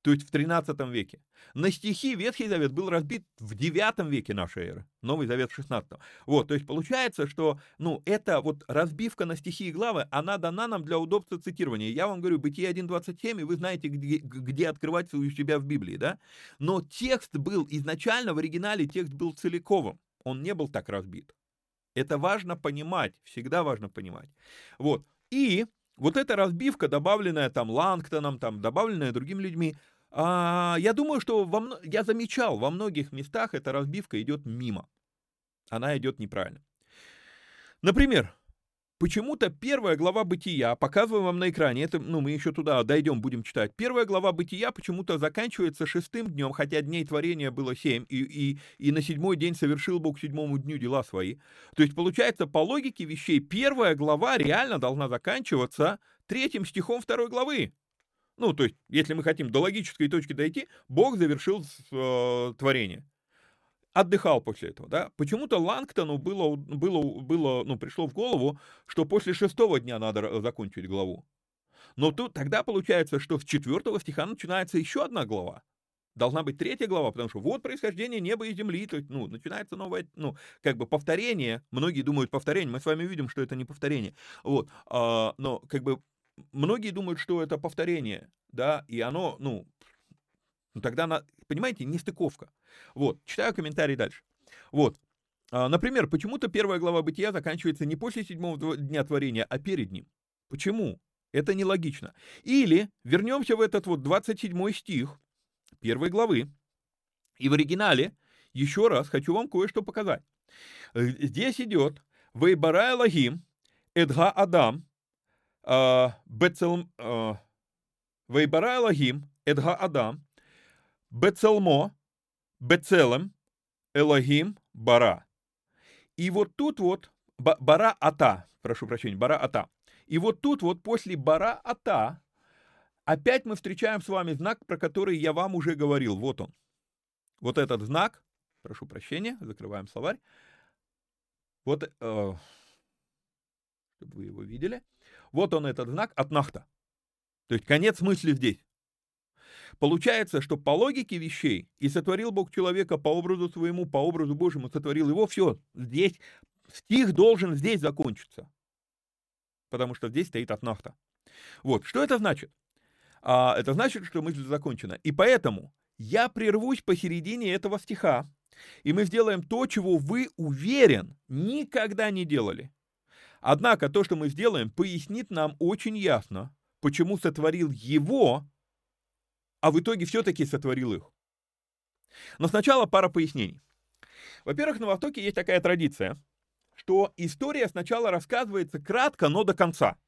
то есть в 13 веке. На стихи Ветхий Завет был разбит в 9 веке нашей эры, Новый Завет в 16. Вот, то есть получается, что, ну, эта вот разбивка на стихи и главы, она дана нам для удобства цитирования. Я вам говорю, Бытие 1.27, и вы знаете, где, где открывать у себя в Библии, да? Но текст был изначально, в оригинале текст был целиковым, он не был так разбит. Это важно понимать, всегда важно понимать. Вот, и вот эта разбивка, добавленная там Лангтоном, там, добавленная другими людьми, а, я думаю, что во, я замечал, во многих местах эта разбивка идет мимо. Она идет неправильно. Например, почему-то первая глава Бытия, показываю вам на экране, это, ну, мы еще туда дойдем, будем читать. Первая глава Бытия почему-то заканчивается шестым днем, хотя дней творения было семь, и, и, и на седьмой день совершил Бог седьмому дню дела свои. То есть, получается, по логике вещей, первая глава реально должна заканчиваться третьим стихом второй главы. Ну, то есть, если мы хотим до логической точки дойти, Бог завершил э, творение. Отдыхал после этого, да. Почему-то Лангтону было, было, было, ну, пришло в голову, что после шестого дня надо закончить главу. Но тут тогда получается, что с четвертого стиха начинается еще одна глава. Должна быть третья глава, потому что вот происхождение неба и земли, то есть, ну, начинается новое, ну, как бы повторение. Многие думают повторение, мы с вами видим, что это не повторение. Вот, а, но как бы многие думают, что это повторение, да, и оно, ну, ну тогда, на, понимаете, нестыковка. Вот, читаю комментарий дальше. Вот, а, например, почему-то первая глава Бытия заканчивается не после седьмого дня творения, а перед ним. Почему? Это нелогично. Или вернемся в этот вот 27 стих первой главы, и в оригинале еще раз хочу вам кое-что показать. Э, здесь идет «Вейбарай Лагим, Эдга Адам, Бецел... Вейбара Элагим, Эдга Адам, Бецелмо, Бецелем, Элагим, Бара. И вот тут вот, Бара Ата, прошу прощения, Бара Ата. И вот тут вот после Бара Ата опять мы встречаем с вами знак, про который я вам уже говорил. Вот он. Вот этот знак, прошу прощения, закрываем словарь. Вот, э, чтобы вы его видели. Вот он этот знак от нахта. То есть конец мысли здесь. Получается, что по логике вещей и сотворил Бог человека по образу своему, по образу Божьему, сотворил его, все, здесь, стих должен здесь закончиться. Потому что здесь стоит отнахта. Вот, что это значит? А, это значит, что мысль закончена. И поэтому я прервусь посередине этого стиха, и мы сделаем то, чего вы, уверен, никогда не делали. Однако то, что мы сделаем, пояснит нам очень ясно, почему сотворил его, а в итоге все-таки сотворил их. Но сначала пара пояснений. Во-первых, на Востоке есть такая традиция, что история сначала рассказывается кратко, но до конца.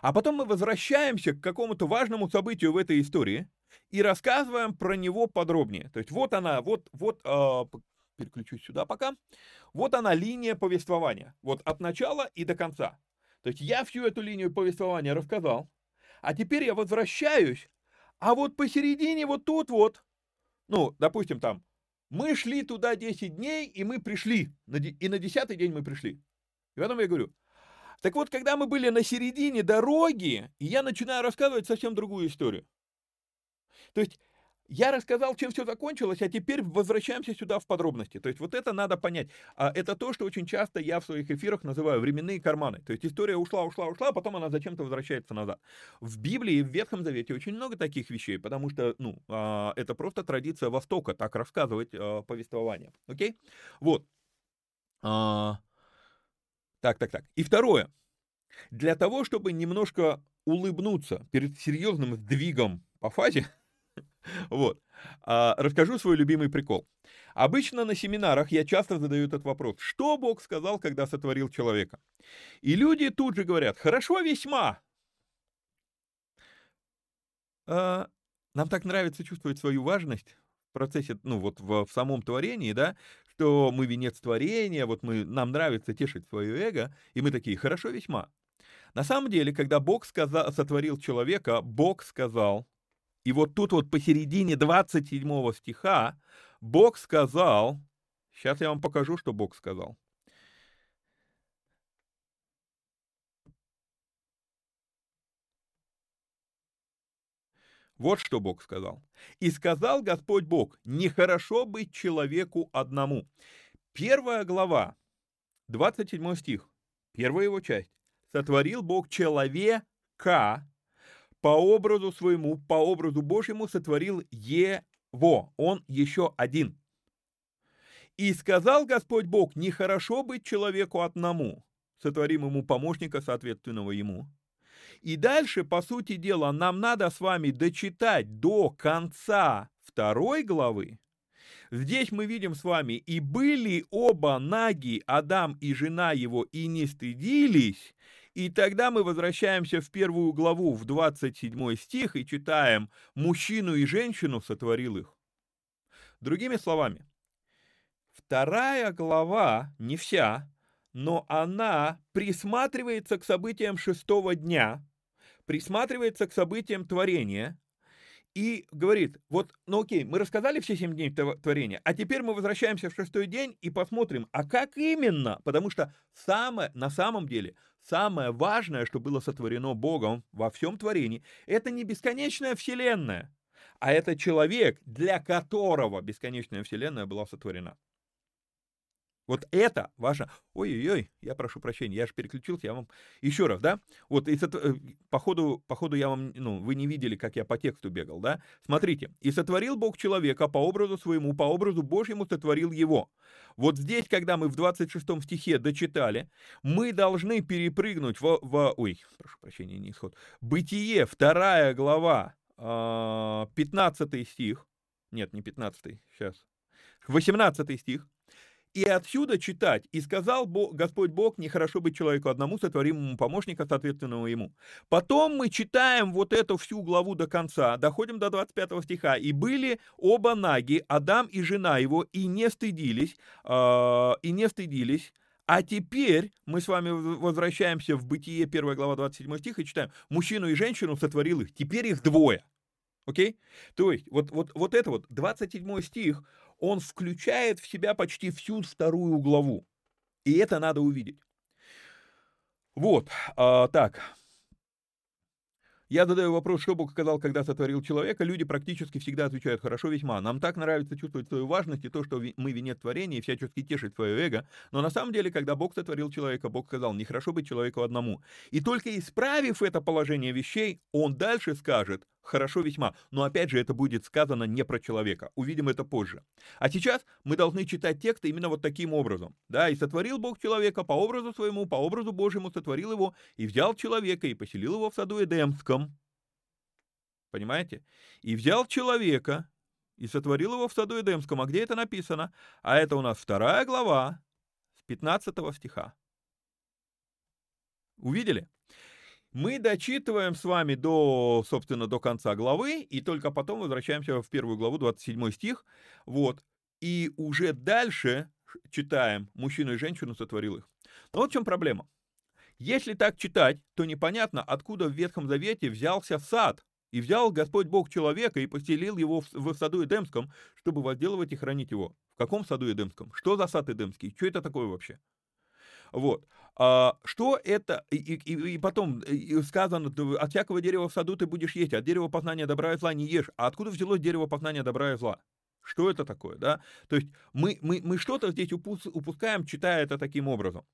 А потом мы возвращаемся к какому-то важному событию в этой истории и рассказываем про него подробнее. То есть вот она, вот, вот, э, переключусь сюда пока. Вот она линия повествования. Вот от начала и до конца. То есть я всю эту линию повествования рассказал, а теперь я возвращаюсь, а вот посередине вот тут вот, ну, допустим, там, мы шли туда 10 дней, и мы пришли, и на 10 день мы пришли. И потом я говорю, так вот, когда мы были на середине дороги, я начинаю рассказывать совсем другую историю. То есть я рассказал, чем все закончилось, а теперь возвращаемся сюда в подробности. То есть вот это надо понять. А это то, что очень часто я в своих эфирах называю временные карманы. То есть история ушла, ушла, ушла, а потом она зачем-то возвращается назад. В Библии и в Ветхом Завете очень много таких вещей, потому что, ну, а, это просто традиция Востока, так рассказывать а, повествование. Окей? Вот. Так, так, так. И второе. Для того, чтобы немножко улыбнуться перед серьезным сдвигом по фазе, Вот. А, расскажу свой любимый прикол. Обычно на семинарах я часто задаю этот вопрос. Что Бог сказал, когда сотворил человека? И люди тут же говорят, хорошо весьма. А, нам так нравится чувствовать свою важность в процессе, ну вот в, в самом творении, да, что мы венец творения, вот мы, нам нравится тешить свое эго, и мы такие, хорошо весьма. На самом деле, когда Бог сказал, сотворил человека, Бог сказал, и вот тут вот посередине 27 стиха Бог сказал, сейчас я вам покажу, что Бог сказал. Вот что Бог сказал. «И сказал Господь Бог, нехорошо быть человеку одному». Первая глава, 27 стих, первая его часть. «Сотворил Бог человека по образу своему, по образу Божьему сотворил его. Он еще один. И сказал Господь Бог, нехорошо быть человеку одному, сотворим ему помощника, соответственного ему. И дальше, по сути дела, нам надо с вами дочитать до конца второй главы. Здесь мы видим с вами, и были оба наги, Адам и жена его, и не стыдились, и тогда мы возвращаемся в первую главу, в 27 стих, и читаем «Мужчину и женщину сотворил их». Другими словами, вторая глава, не вся, но она присматривается к событиям шестого дня, присматривается к событиям творения, и говорит, вот, ну окей, мы рассказали все семь дней творения, а теперь мы возвращаемся в шестой день и посмотрим, а как именно, потому что самое, на самом деле самое важное, что было сотворено Богом во всем творении, это не бесконечная вселенная, а это человек, для которого бесконечная вселенная была сотворена. Вот это важно. Ой-ой-ой, я прошу прощения, я же переключился, я вам еще раз, да? Вот сот... Э, по, ходу, по ходу я вам, ну, вы не видели, как я по тексту бегал, да? Смотрите, и сотворил Бог человека по образу своему, по образу Божьему сотворил его. Вот здесь, когда мы в 26 стихе дочитали, мы должны перепрыгнуть в, в ой, прошу прощения, не исход, Бытие, вторая глава, 15 а, стих, нет, не 15, сейчас, 18 стих, и отсюда читать, и сказал Бог, Господь Бог, нехорошо быть человеку одному, сотворимому помощника, соответственного ему. Потом мы читаем вот эту всю главу до конца, доходим до 25 стиха. И были оба наги, Адам и жена его, и не стыдились, э, и не стыдились, а теперь мы с вами возвращаемся в Бытие, 1 глава, 27 стих, и читаем, мужчину и женщину сотворил их, теперь их двое. Окей? То есть, вот, вот, вот это вот, 27 стих, он включает в себя почти всю вторую главу. И это надо увидеть. Вот, а, так. Я задаю вопрос, что Бог сказал, когда сотворил человека. Люди практически всегда отвечают «хорошо весьма». Нам так нравится чувствовать свою важность и то, что мы венец творения, и всячески тешить свое эго. Но на самом деле, когда Бог сотворил человека, Бог сказал «нехорошо быть человеку одному». И только исправив это положение вещей, Он дальше скажет хорошо весьма. Но опять же, это будет сказано не про человека. Увидим это позже. А сейчас мы должны читать тексты именно вот таким образом. Да, и сотворил Бог человека по образу своему, по образу Божьему сотворил его, и взял человека и поселил его в саду Эдемском. Понимаете? И взял человека и сотворил его в саду Эдемском. А где это написано? А это у нас вторая глава, с 15 стиха. Увидели? Мы дочитываем с вами до, собственно, до конца главы, и только потом возвращаемся в первую главу, 27 стих. Вот. И уже дальше читаем «Мужчину и женщину сотворил их». Но вот в чем проблема. Если так читать, то непонятно, откуда в Ветхом Завете взялся сад, и взял Господь Бог человека и поселил его в, в саду Эдемском, чтобы возделывать и хранить его. В каком саду Эдемском? Что за сад Эдемский? Что это такое вообще? Вот. А, что это? И, и, и потом сказано, от всякого дерева в саду ты будешь есть, от дерева познания добра и зла не ешь. А откуда взялось дерево познания добра и зла? Что это такое, да? То есть мы, мы, мы что-то здесь упускаем, читая это таким образом.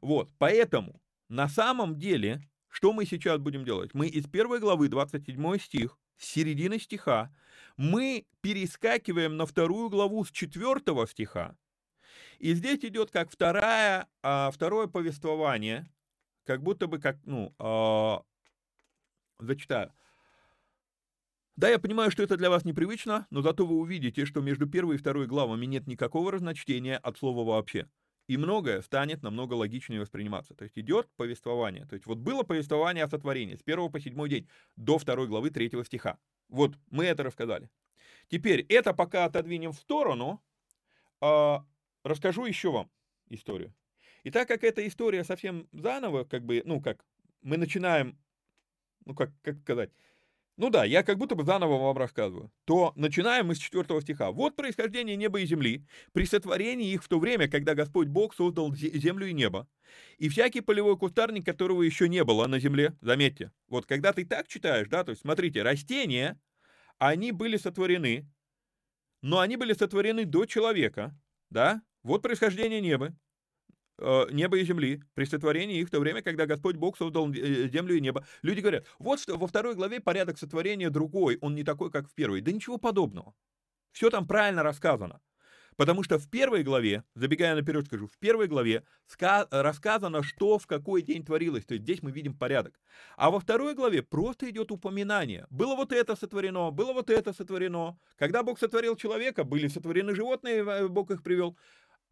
Вот, поэтому на самом деле, что мы сейчас будем делать? Мы из первой главы, 27 стих, середины стиха, мы перескакиваем на вторую главу с четвертого стиха, и здесь идет как вторая, а, второе повествование, как будто бы как, ну, а, зачитаю. Да, я понимаю, что это для вас непривычно, но зато вы увидите, что между первой и второй главами нет никакого разночтения от слова вообще. И многое станет намного логичнее восприниматься. То есть идет повествование. То есть вот было повествование о сотворении с первого по седьмой день до второй главы третьего стиха. Вот мы это рассказали. Теперь это пока отодвинем в сторону, а, расскажу еще вам историю. И так как эта история совсем заново, как бы, ну как, мы начинаем, ну как, как сказать, ну да, я как будто бы заново вам рассказываю, то начинаем мы с 4 стиха. «Вот происхождение неба и земли, при сотворении их в то время, когда Господь Бог создал землю и небо, и всякий полевой кустарник, которого еще не было на земле, заметьте, вот когда ты так читаешь, да, то есть смотрите, растения, они были сотворены, но они были сотворены до человека, да, вот происхождение неба, Э, неба и земли, при сотворении их в то время, когда Господь Бог создал э, землю и небо. Люди говорят, вот что во второй главе порядок сотворения другой, он не такой, как в первой. Да ничего подобного. Все там правильно рассказано. Потому что в первой главе, забегая наперед скажу, в первой главе рассказано, что в какой день творилось. То есть здесь мы видим порядок. А во второй главе просто идет упоминание. Было вот это сотворено, было вот это сотворено. Когда Бог сотворил человека, были сотворены животные, э, Бог их привел.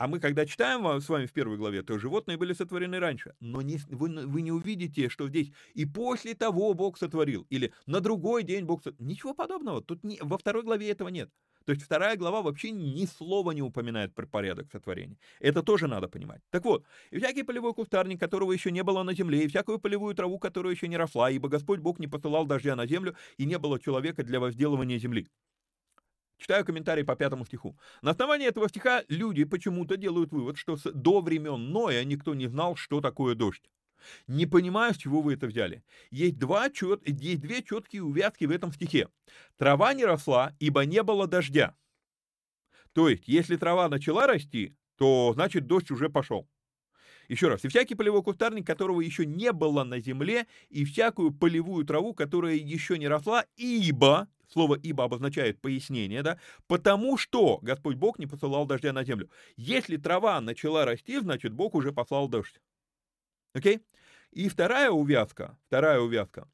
А мы, когда читаем с вами в первой главе, то животные были сотворены раньше. Но не, вы, вы не увидите, что здесь и после того Бог сотворил, или на другой день Бог сотворил. Ничего подобного. Тут не, во второй главе этого нет. То есть вторая глава вообще ни слова не упоминает про порядок сотворения. Это тоже надо понимать. Так вот, и всякий полевой кустарник, которого еще не было на земле, и всякую полевую траву, которая еще не росла, ибо Господь Бог не посылал дождя на землю, и не было человека для возделывания земли. Читаю комментарий по пятому стиху. На основании этого стиха люди почему-то делают вывод, что до времен Ноя никто не знал, что такое дождь. Не понимаю, с чего вы это взяли. Есть, два чет... есть две четкие увязки в этом стихе. Трава не росла, ибо не было дождя. То есть, если трава начала расти, то значит дождь уже пошел. Еще раз, и всякий полевой кустарник, которого еще не было на земле, и всякую полевую траву, которая еще не росла, ибо, слово «ибо» обозначает пояснение, да, потому что Господь Бог не посылал дождя на землю. Если трава начала расти, значит, Бог уже послал дождь. Окей? И вторая увязка, вторая увязка,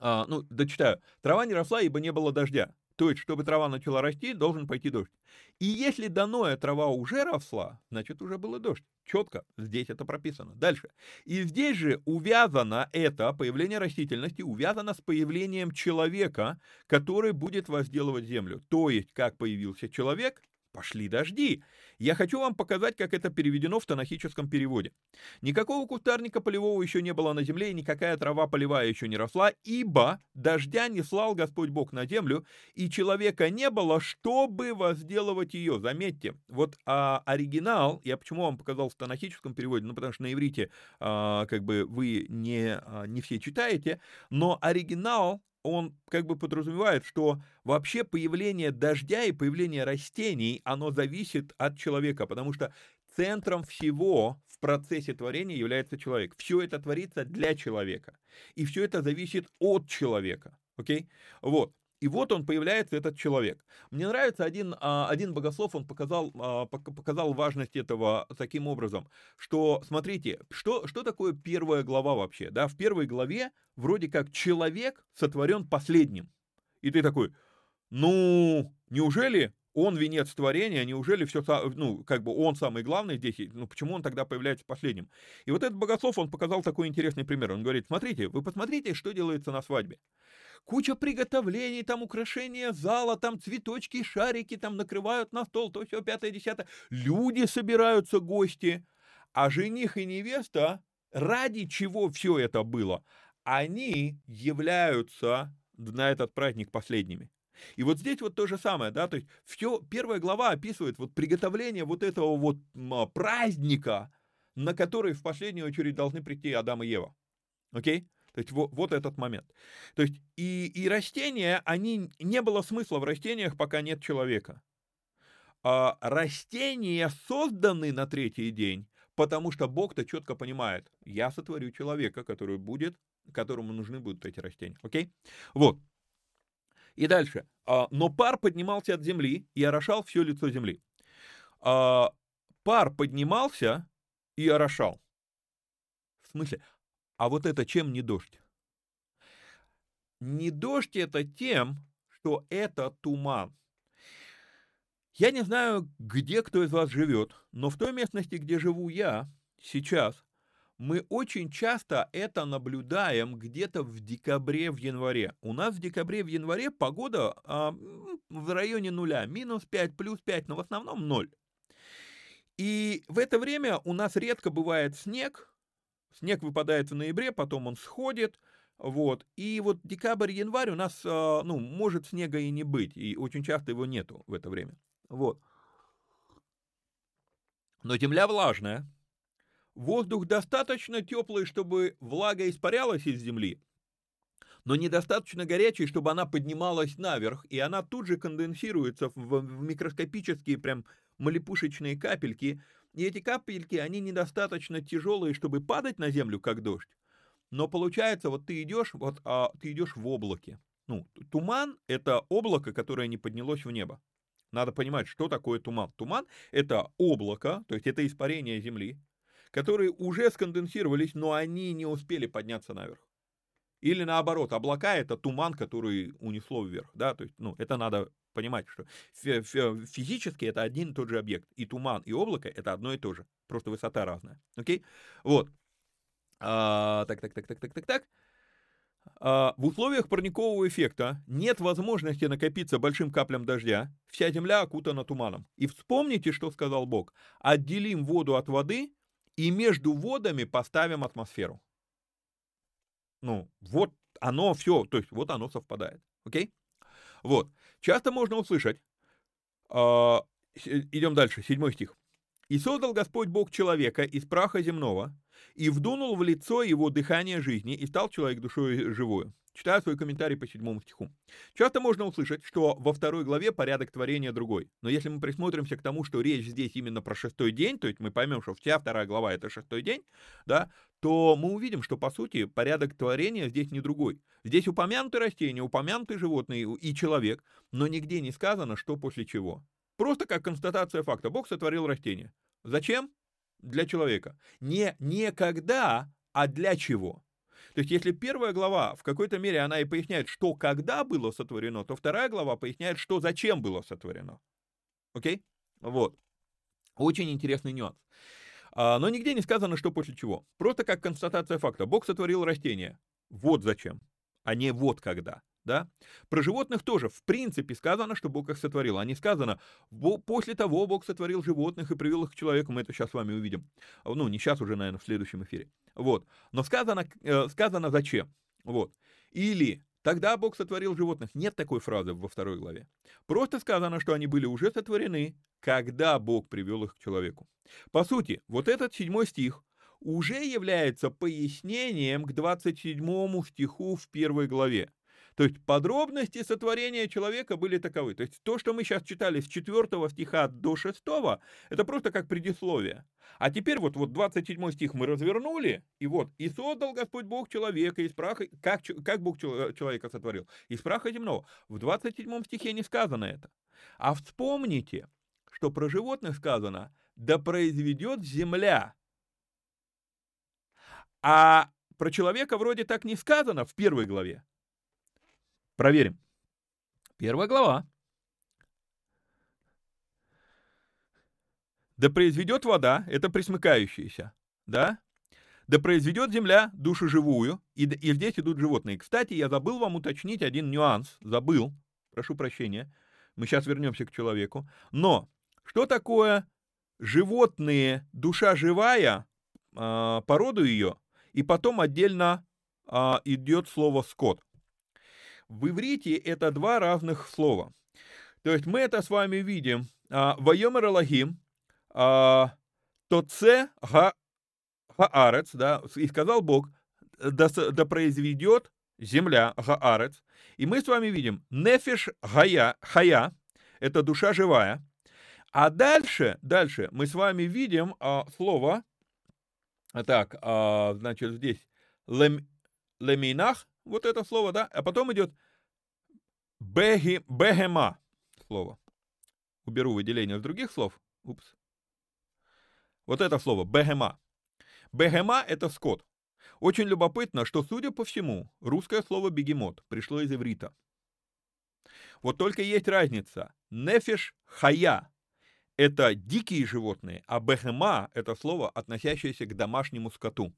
а, ну, дочитаю. Трава не росла, ибо не было дождя. То есть, чтобы трава начала расти, должен пойти дождь. И если до Ноя трава уже росла, значит, уже был дождь. Четко, здесь это прописано. Дальше. И здесь же увязано это, появление растительности, увязано с появлением человека, который будет возделывать землю. То есть, как появился человек, пошли дожди. Я хочу вам показать, как это переведено в танахическом переводе. Никакого кустарника полевого еще не было на земле, и никакая трава полевая еще не росла, ибо дождя не слал Господь Бог на землю, и человека не было, чтобы возделывать ее. Заметьте, вот а, оригинал, я почему вам показал в танахическом переводе, ну потому что на иврите а, как бы вы не, а, не все читаете, но оригинал он как бы подразумевает, что вообще появление дождя и появление растений, оно зависит от человека, потому что центром всего в процессе творения является человек. Все это творится для человека. И все это зависит от человека. Окей? Okay? Вот. И вот он появляется, этот человек. Мне нравится один, а, один богослов, он показал, а, показал важность этого таким образом, что, смотрите, что, что такое первая глава вообще? Да? В первой главе вроде как человек сотворен последним. И ты такой, ну, неужели он венец творения, неужели все, ну, как бы он самый главный здесь, ну, почему он тогда появляется последним? И вот этот богослов, он показал такой интересный пример. Он говорит, смотрите, вы посмотрите, что делается на свадьбе. Куча приготовлений, там украшения зала, там цветочки, шарики, там накрывают на стол, то все, пятое, десятое. Люди собираются, гости. А жених и невеста, ради чего все это было? Они являются на этот праздник последними. И вот здесь вот то же самое, да, то есть все, первая глава описывает вот приготовление вот этого вот праздника, на который в последнюю очередь должны прийти Адам и Ева. Окей? То есть вот, вот этот момент. То есть и, и растения, они, не было смысла в растениях, пока нет человека. А растения созданы на третий день, потому что Бог-то четко понимает, я сотворю человека, который будет, которому нужны будут эти растения. Окей? Вот. И дальше. А, но пар поднимался от земли и орошал все лицо земли. А, пар поднимался и орошал. В смысле? А вот это чем не дождь? Не дождь это тем, что это туман. Я не знаю, где кто из вас живет, но в той местности, где живу я сейчас, мы очень часто это наблюдаем где-то в декабре, в январе. У нас в декабре, в январе погода а, в районе нуля, минус 5, плюс 5, но в основном 0. И в это время у нас редко бывает снег. Снег выпадает в ноябре, потом он сходит. Вот. И вот декабрь-январь у нас, а, ну, может снега и не быть. И очень часто его нету в это время. Вот. Но земля влажная. Воздух достаточно теплый, чтобы влага испарялась из земли, но недостаточно горячий, чтобы она поднималась наверх, и она тут же конденсируется в, микроскопические прям малепушечные капельки, и эти капельки, они недостаточно тяжелые, чтобы падать на землю, как дождь. Но получается, вот ты идешь, вот а, ты идешь в облаке. Ну, туман — это облако, которое не поднялось в небо. Надо понимать, что такое туман. Туман — это облако, то есть это испарение Земли, которые уже сконденсировались, но они не успели подняться наверх. Или наоборот, облака это туман, который унесло вверх, да, то есть, ну, это надо понимать, что физически это один и тот же объект, и туман, и облако это одно и то же, просто высота разная, окей, вот, а, так, так, так, так, так, так, так, а, в условиях парникового эффекта нет возможности накопиться большим каплям дождя, вся земля окутана туманом. И вспомните, что сказал Бог. Отделим воду от воды, и между водами поставим атмосферу. Ну, вот оно все, то есть вот оно совпадает. Окей? Вот. Часто можно услышать, э, идем дальше, седьмой стих. «И создал Господь Бог человека из праха земного, и вдунул в лицо его дыхание жизни, и стал человек душой живую». Читаю свой комментарий по седьмому стиху. Часто можно услышать, что во второй главе порядок творения другой. Но если мы присмотримся к тому, что речь здесь именно про шестой день, то есть мы поймем, что вся вторая глава это шестой день, да, то мы увидим, что по сути порядок творения здесь не другой. Здесь упомянуты растения, упомянуты животные и человек, но нигде не сказано, что после чего. Просто как констатация факта. Бог сотворил растение. Зачем? Для человека. Не, не когда, а для чего. То есть, если первая глава в какой-то мере она и поясняет, что когда было сотворено, то вторая глава поясняет, что зачем было сотворено. Окей? Вот. Очень интересный нюанс. А, но нигде не сказано, что после чего. Просто как констатация факта. Бог сотворил растение. Вот зачем, а не вот когда да? Про животных тоже, в принципе, сказано, что Бог их сотворил, а не сказано, после того Бог сотворил животных и привел их к человеку, мы это сейчас с вами увидим. Ну, не сейчас уже, наверное, в следующем эфире. Вот. Но сказано, э, сказано зачем. Вот. Или Тогда Бог сотворил животных. Нет такой фразы во второй главе. Просто сказано, что они были уже сотворены, когда Бог привел их к человеку. По сути, вот этот седьмой стих уже является пояснением к 27 стиху в первой главе. То есть подробности сотворения человека были таковы. То есть то, что мы сейчас читали с 4 стиха до 6, это просто как предисловие. А теперь вот, вот 27 стих мы развернули, и вот, «И создал Господь Бог человека из праха...» Как, как Бог человека сотворил? Из праха земного. В 27 стихе не сказано это. А вспомните, что про животных сказано «Да произведет земля». А про человека вроде так не сказано в первой главе. Проверим. Первая глава. Да произведет вода, это присмыкающаяся, да? Да произведет земля душу живую, и, и здесь идут животные. Кстати, я забыл вам уточнить один нюанс, забыл, прошу прощения, мы сейчас вернемся к человеку. Но что такое животные, душа живая, э, породу ее, и потом отдельно э, идет слово скот. В иврите это два разных слова. То есть мы это с вами видим. Вайомер Аллахим, Тоце Гаарец, да, и сказал Бог, да, да произведет земля Гаарец. И мы с вами видим Нефиш Гая, Хая, это душа живая. А дальше, дальше мы с вами видим а, слово, так, а, значит, здесь лем, леминах, вот это слово, да, а потом идет беги, бегема слово. Уберу выделение с других слов. Упс. Вот это слово, бегема. Бегема – это скот. Очень любопытно, что, судя по всему, русское слово бегемот пришло из иврита. Вот только есть разница. Нефиш хая – это дикие животные, а бехема – это слово, относящееся к домашнему скоту.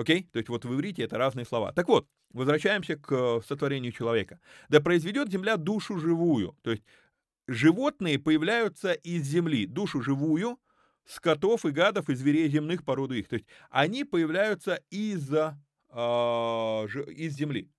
Окей? То есть вот в иврите это разные слова. Так вот, возвращаемся к э, сотворению человека. Да произведет земля душу живую. То есть животные появляются из земли, душу живую, скотов и гадов и зверей земных породу их. То есть они появляются из, э, из земли.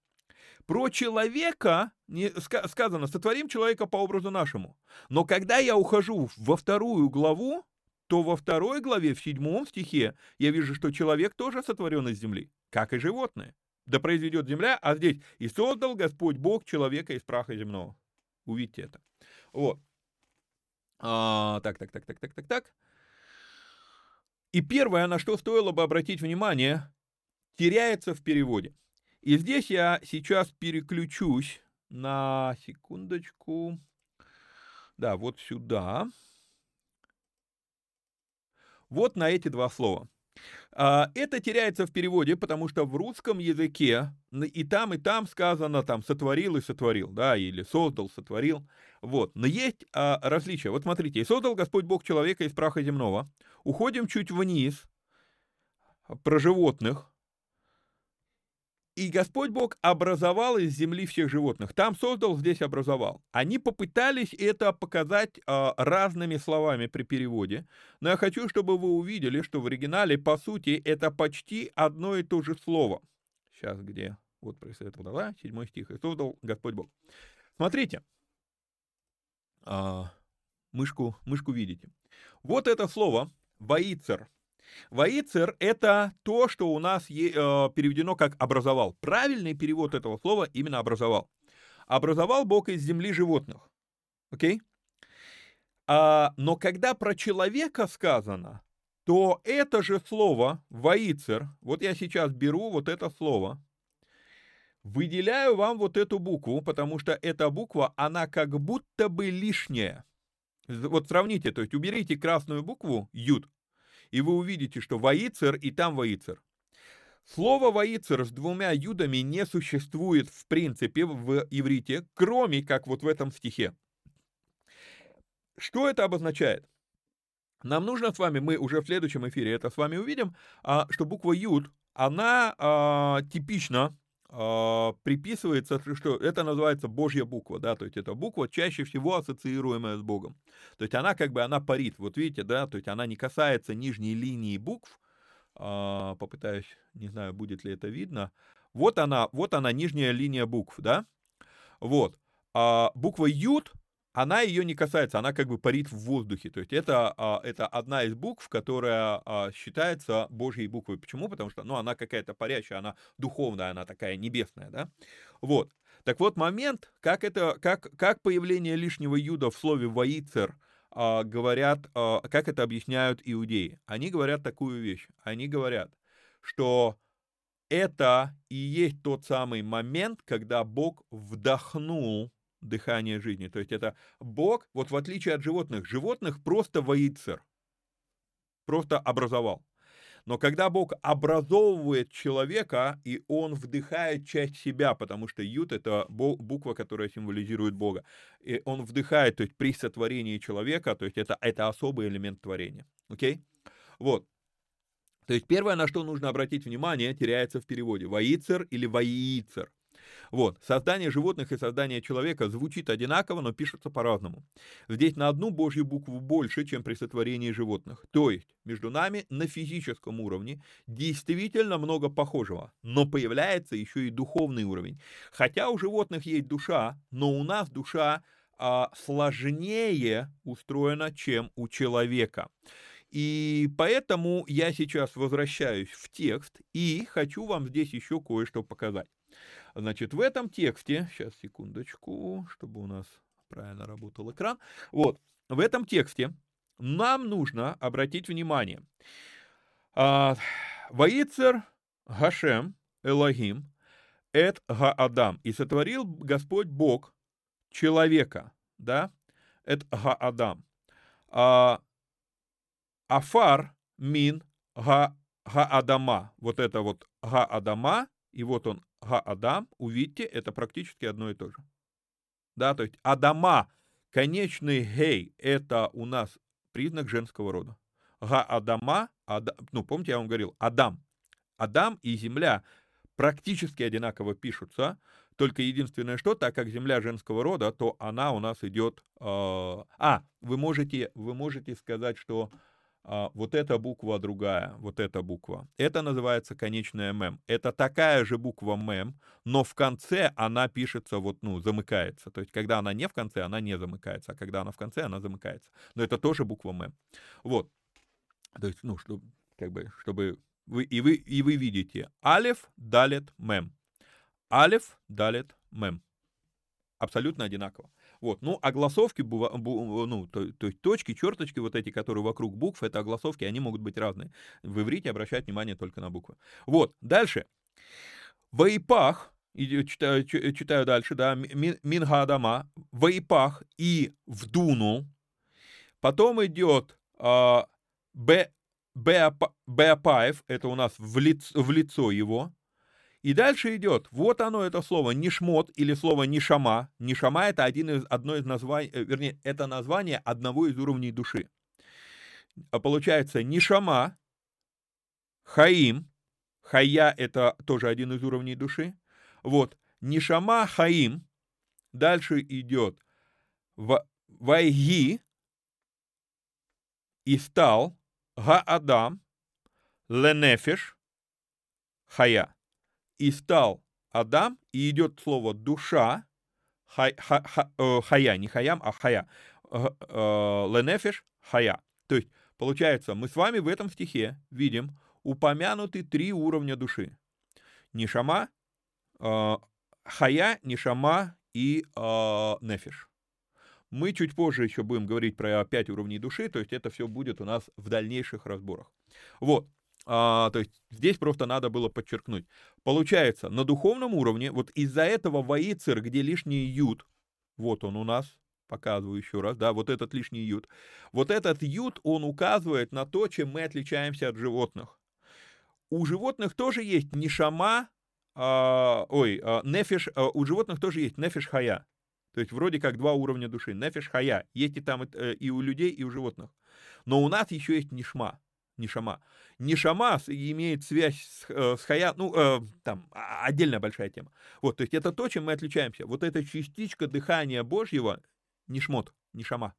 Про человека не, сказано, сотворим человека по образу нашему. Но когда я ухожу во вторую главу, то во второй главе, в седьмом стихе, я вижу, что человек тоже сотворен из земли, как и животное. Да произведет земля, а здесь и создал Господь Бог человека из праха земного. Увидите это. Вот. А, так, так, так, так, так, так, так. И первое, на что стоило бы обратить внимание, теряется в переводе. И здесь я сейчас переключусь на секундочку. Да, вот сюда вот на эти два слова. А, это теряется в переводе, потому что в русском языке и там, и там сказано там сотворил и сотворил, да, или создал, сотворил. Вот. Но есть а, различия. Вот смотрите, создал Господь Бог человека из праха земного. Уходим чуть вниз про животных. И Господь Бог образовал из земли всех животных. Там создал, здесь образовал. Они попытались это показать э, разными словами при переводе, но я хочу, чтобы вы увидели, что в оригинале, по сути, это почти одно и то же слово. Сейчас где? Вот происходит да, седьмой стих. И создал Господь Бог. Смотрите. А, мышку, мышку видите. Вот это слово «воицер». Воицер – это то, что у нас э, переведено как «образовал». Правильный перевод этого слова именно «образовал». Образовал Бог из земли животных. Окей? А, но когда про человека сказано, то это же слово «воицер», вот я сейчас беру вот это слово, выделяю вам вот эту букву, потому что эта буква, она как будто бы лишняя. Вот сравните, то есть уберите красную букву «ют», и вы увидите, что воицер и там воицер. Слово «воицер» с двумя юдами не существует в принципе в иврите, кроме как вот в этом стихе. Что это обозначает? Нам нужно с вами, мы уже в следующем эфире это с вами увидим, а, что буква «юд», она а, типична э, приписывается, что это называется Божья буква, да, то есть это буква чаще всего ассоциируемая с Богом. То есть она как бы, она парит, вот видите, да, то есть она не касается нижней линии букв, э, попытаюсь, не знаю, будет ли это видно, вот она, вот она нижняя линия букв, да, вот, а буква Юд она ее не касается, она как бы парит в воздухе. То есть это, а, это одна из букв, которая а, считается Божьей буквой. Почему? Потому что ну, она какая-то парящая, она духовная, она такая небесная. Да? Вот. Так вот, момент, как, это, как, как появление лишнего юда в слове «воицер» а, говорят, как это объясняют иудеи. Они говорят такую вещь. Они говорят, что это и есть тот самый момент, когда Бог вдохнул дыхание жизни. То есть это Бог, вот в отличие от животных, животных просто воицер, просто образовал. Но когда Бог образовывает человека, и он вдыхает часть себя, потому что ют — это буква, которая символизирует Бога, и он вдыхает, то есть при сотворении человека, то есть это, это особый элемент творения. Окей? Okay? Вот. То есть первое, на что нужно обратить внимание, теряется в переводе. Воицер или воицер. Вот. Создание животных и создание человека звучит одинаково, но пишется по-разному. Здесь на одну божью букву больше, чем при сотворении животных. То есть между нами на физическом уровне действительно много похожего, но появляется еще и духовный уровень. Хотя у животных есть душа, но у нас душа а, сложнее устроена, чем у человека. И поэтому я сейчас возвращаюсь в текст и хочу вам здесь еще кое-что показать. Значит, в этом тексте, сейчас секундочку, чтобы у нас правильно работал экран. Вот, в этом тексте нам нужно обратить внимание. А, Ваицер Гашем Элогим Эт Гаадам. И сотворил Господь Бог человека, да, Эт Гаадам. А, Афар Мин Гаадама. Вот это вот Гаадама, и вот он Га-Адам, увидите, это практически одно и то же. Да, то есть Адама, конечный гей, это у нас признак женского рода. Га-Адама, Ада, ну, помните, я вам говорил, Адам. Адам и Земля практически одинаково пишутся, только единственное что, так как Земля женского рода, то она у нас идет... Э, а, вы можете, вы можете сказать, что вот эта буква другая, вот эта буква. Это называется конечная мем. Это такая же буква мем, но в конце она пишется вот, ну, замыкается. То есть, когда она не в конце, она не замыкается, а когда она в конце, она замыкается. Но это тоже буква мем. Вот. То есть, ну, чтобы, как бы, чтобы вы, и вы, и вы видите алиф, далет, мем. Алиф, далет, мем. Абсолютно одинаково. Вот. Ну, огласовки, ну, то, то есть точки, черточки вот эти, которые вокруг букв, это огласовки, они могут быть разные. В иврите обращать внимание только на буквы. Вот, дальше. В Ипах, читаю, читаю дальше, да, Минга Адама, в Ипах и в Дуну, потом идет э, Б, Беапаев, это у нас в лицо, в лицо его, и дальше идет, вот оно это слово нишмот или слово нишама. Нишама это один из, одно из названий, э, вернее, это название одного из уровней души. А получается нишама, хаим, хая это тоже один из уровней души. Вот, нишама, хаим, дальше идет вайги, и стал, га-адам, ленефиш, хая и стал Адам, и идет слово душа, хай, ха, ха, э, хая, не хаям, а хая, э, э, ленефиш, хая. То есть, получается, мы с вами в этом стихе видим упомянуты три уровня души. Нишама, э, хая, нишама и э, нефиш. Мы чуть позже еще будем говорить про пять уровней души, то есть это все будет у нас в дальнейших разборах. Вот, а, то есть здесь просто надо было подчеркнуть. Получается, на духовном уровне, вот из-за этого воицер, где лишний ют, вот он у нас, показываю еще раз, да, вот этот лишний ют. Вот этот ют, он указывает на то, чем мы отличаемся от животных. У животных тоже есть нишама, а, ой, а, нефиш, а, у животных тоже есть нефиш хая. То есть вроде как два уровня души. Нефиш хая. Есть и там э, и у людей, и у животных. Но у нас еще есть нишма. Нишама. Нишама имеет связь с, э, с Хая, ну, э, там, а, отдельная большая тема. Вот, то есть это то, чем мы отличаемся. Вот эта частичка дыхания Божьего, Нишмот, Нишама.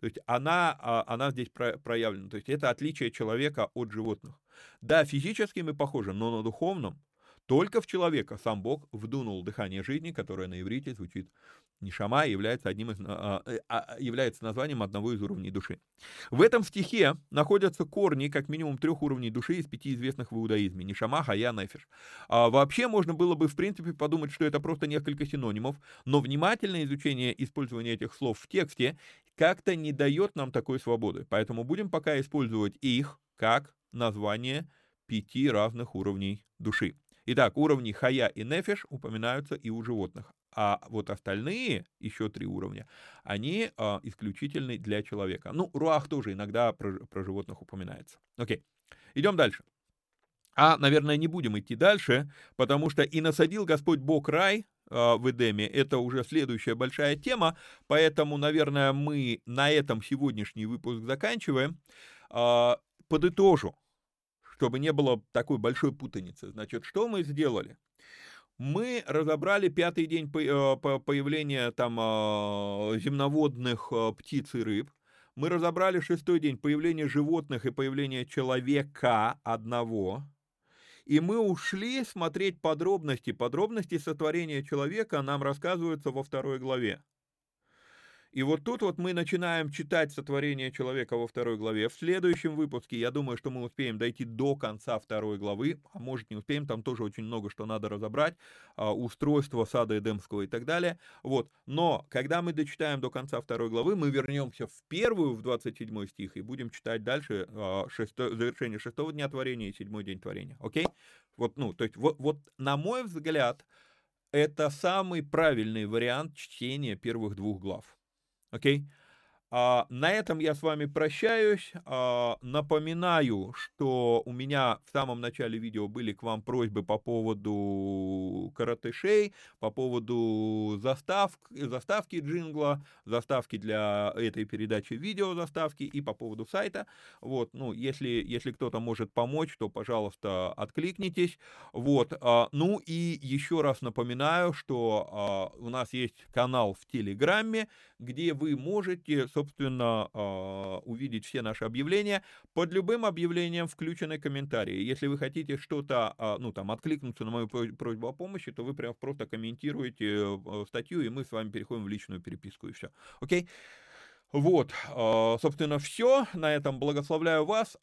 То есть она, а, она здесь проявлена. То есть это отличие человека от животных. Да, физически мы похожи, но на духовном только в человека сам Бог вдунул дыхание жизни, которое на иврите звучит Нишама, является, одним из, а, а, а, является названием одного из уровней души. В этом стихе находятся корни как минимум трех уровней души из пяти известных в иудаизме. Нишама, Хая, Нефиш. А вообще можно было бы в принципе подумать, что это просто несколько синонимов, но внимательное изучение использования этих слов в тексте как-то не дает нам такой свободы. Поэтому будем пока использовать их как название пяти разных уровней души. Итак, уровни хая и нефиш упоминаются и у животных. А вот остальные, еще три уровня, они а, исключительны для человека. Ну, руах тоже иногда про, про животных упоминается. Окей, идем дальше. А, наверное, не будем идти дальше, потому что «И насадил Господь Бог рай», а, в Эдеме. Это уже следующая большая тема, поэтому, наверное, мы на этом сегодняшний выпуск заканчиваем. А, подытожу, чтобы не было такой большой путаницы. Значит, что мы сделали? Мы разобрали пятый день э, появления там а, земноводных птиц и рыб. Мы разобрали шестой день появления животных и появления человека одного. И мы ушли смотреть подробности. Подробности сотворения человека нам рассказываются во второй главе. И вот тут вот мы начинаем читать сотворение человека во второй главе. В следующем выпуске, я думаю, что мы успеем дойти до конца второй главы, а может не успеем, там тоже очень много что надо разобрать, а, устройство сада Эдемского и так далее. Вот. Но когда мы дочитаем до конца второй главы, мы вернемся в первую, в 27 стих, и будем читать дальше а, шесто, завершение шестого дня творения и седьмой день творения. Окей? Вот, ну, то есть, вот, вот на мой взгляд, это самый правильный вариант чтения первых двух глав. Окей? Okay? А, на этом я с вами прощаюсь. А, напоминаю, что у меня в самом начале видео были к вам просьбы по поводу каратышей, по поводу заставки, заставки джингла, заставки для этой передачи видео заставки и по поводу сайта. Вот, ну, если, если кто-то может помочь, то, пожалуйста, откликнитесь. Вот, а, ну и еще раз напоминаю, что а, у нас есть канал в Телеграме, где вы можете, собственно, а, увидеть все наши объявления. Под любым объявлением включены комментарии. Если вы хотите что-то, а, ну, там, откликнуться на мою просьбу о помощи, то вы прям просто комментируете э, статью, и мы с вами переходим в личную переписку, и все. Окей? Вот, а, собственно, все. На этом благословляю вас.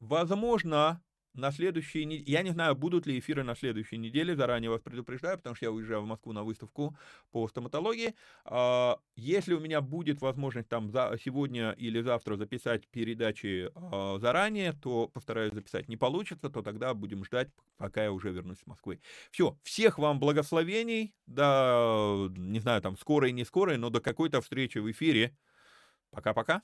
Возможно, на следующей неделе, я не знаю, будут ли эфиры на следующей неделе, заранее вас предупреждаю, потому что я уезжаю в Москву на выставку по стоматологии. А, если у меня будет возможность там за, сегодня или завтра записать передачи а, заранее, то постараюсь записать. Не получится, то тогда будем ждать, пока я уже вернусь в Москву. Все, всех вам благословений, до, не знаю, там, скорой, не скорой, но до какой-то встречи в эфире. Пока-пока.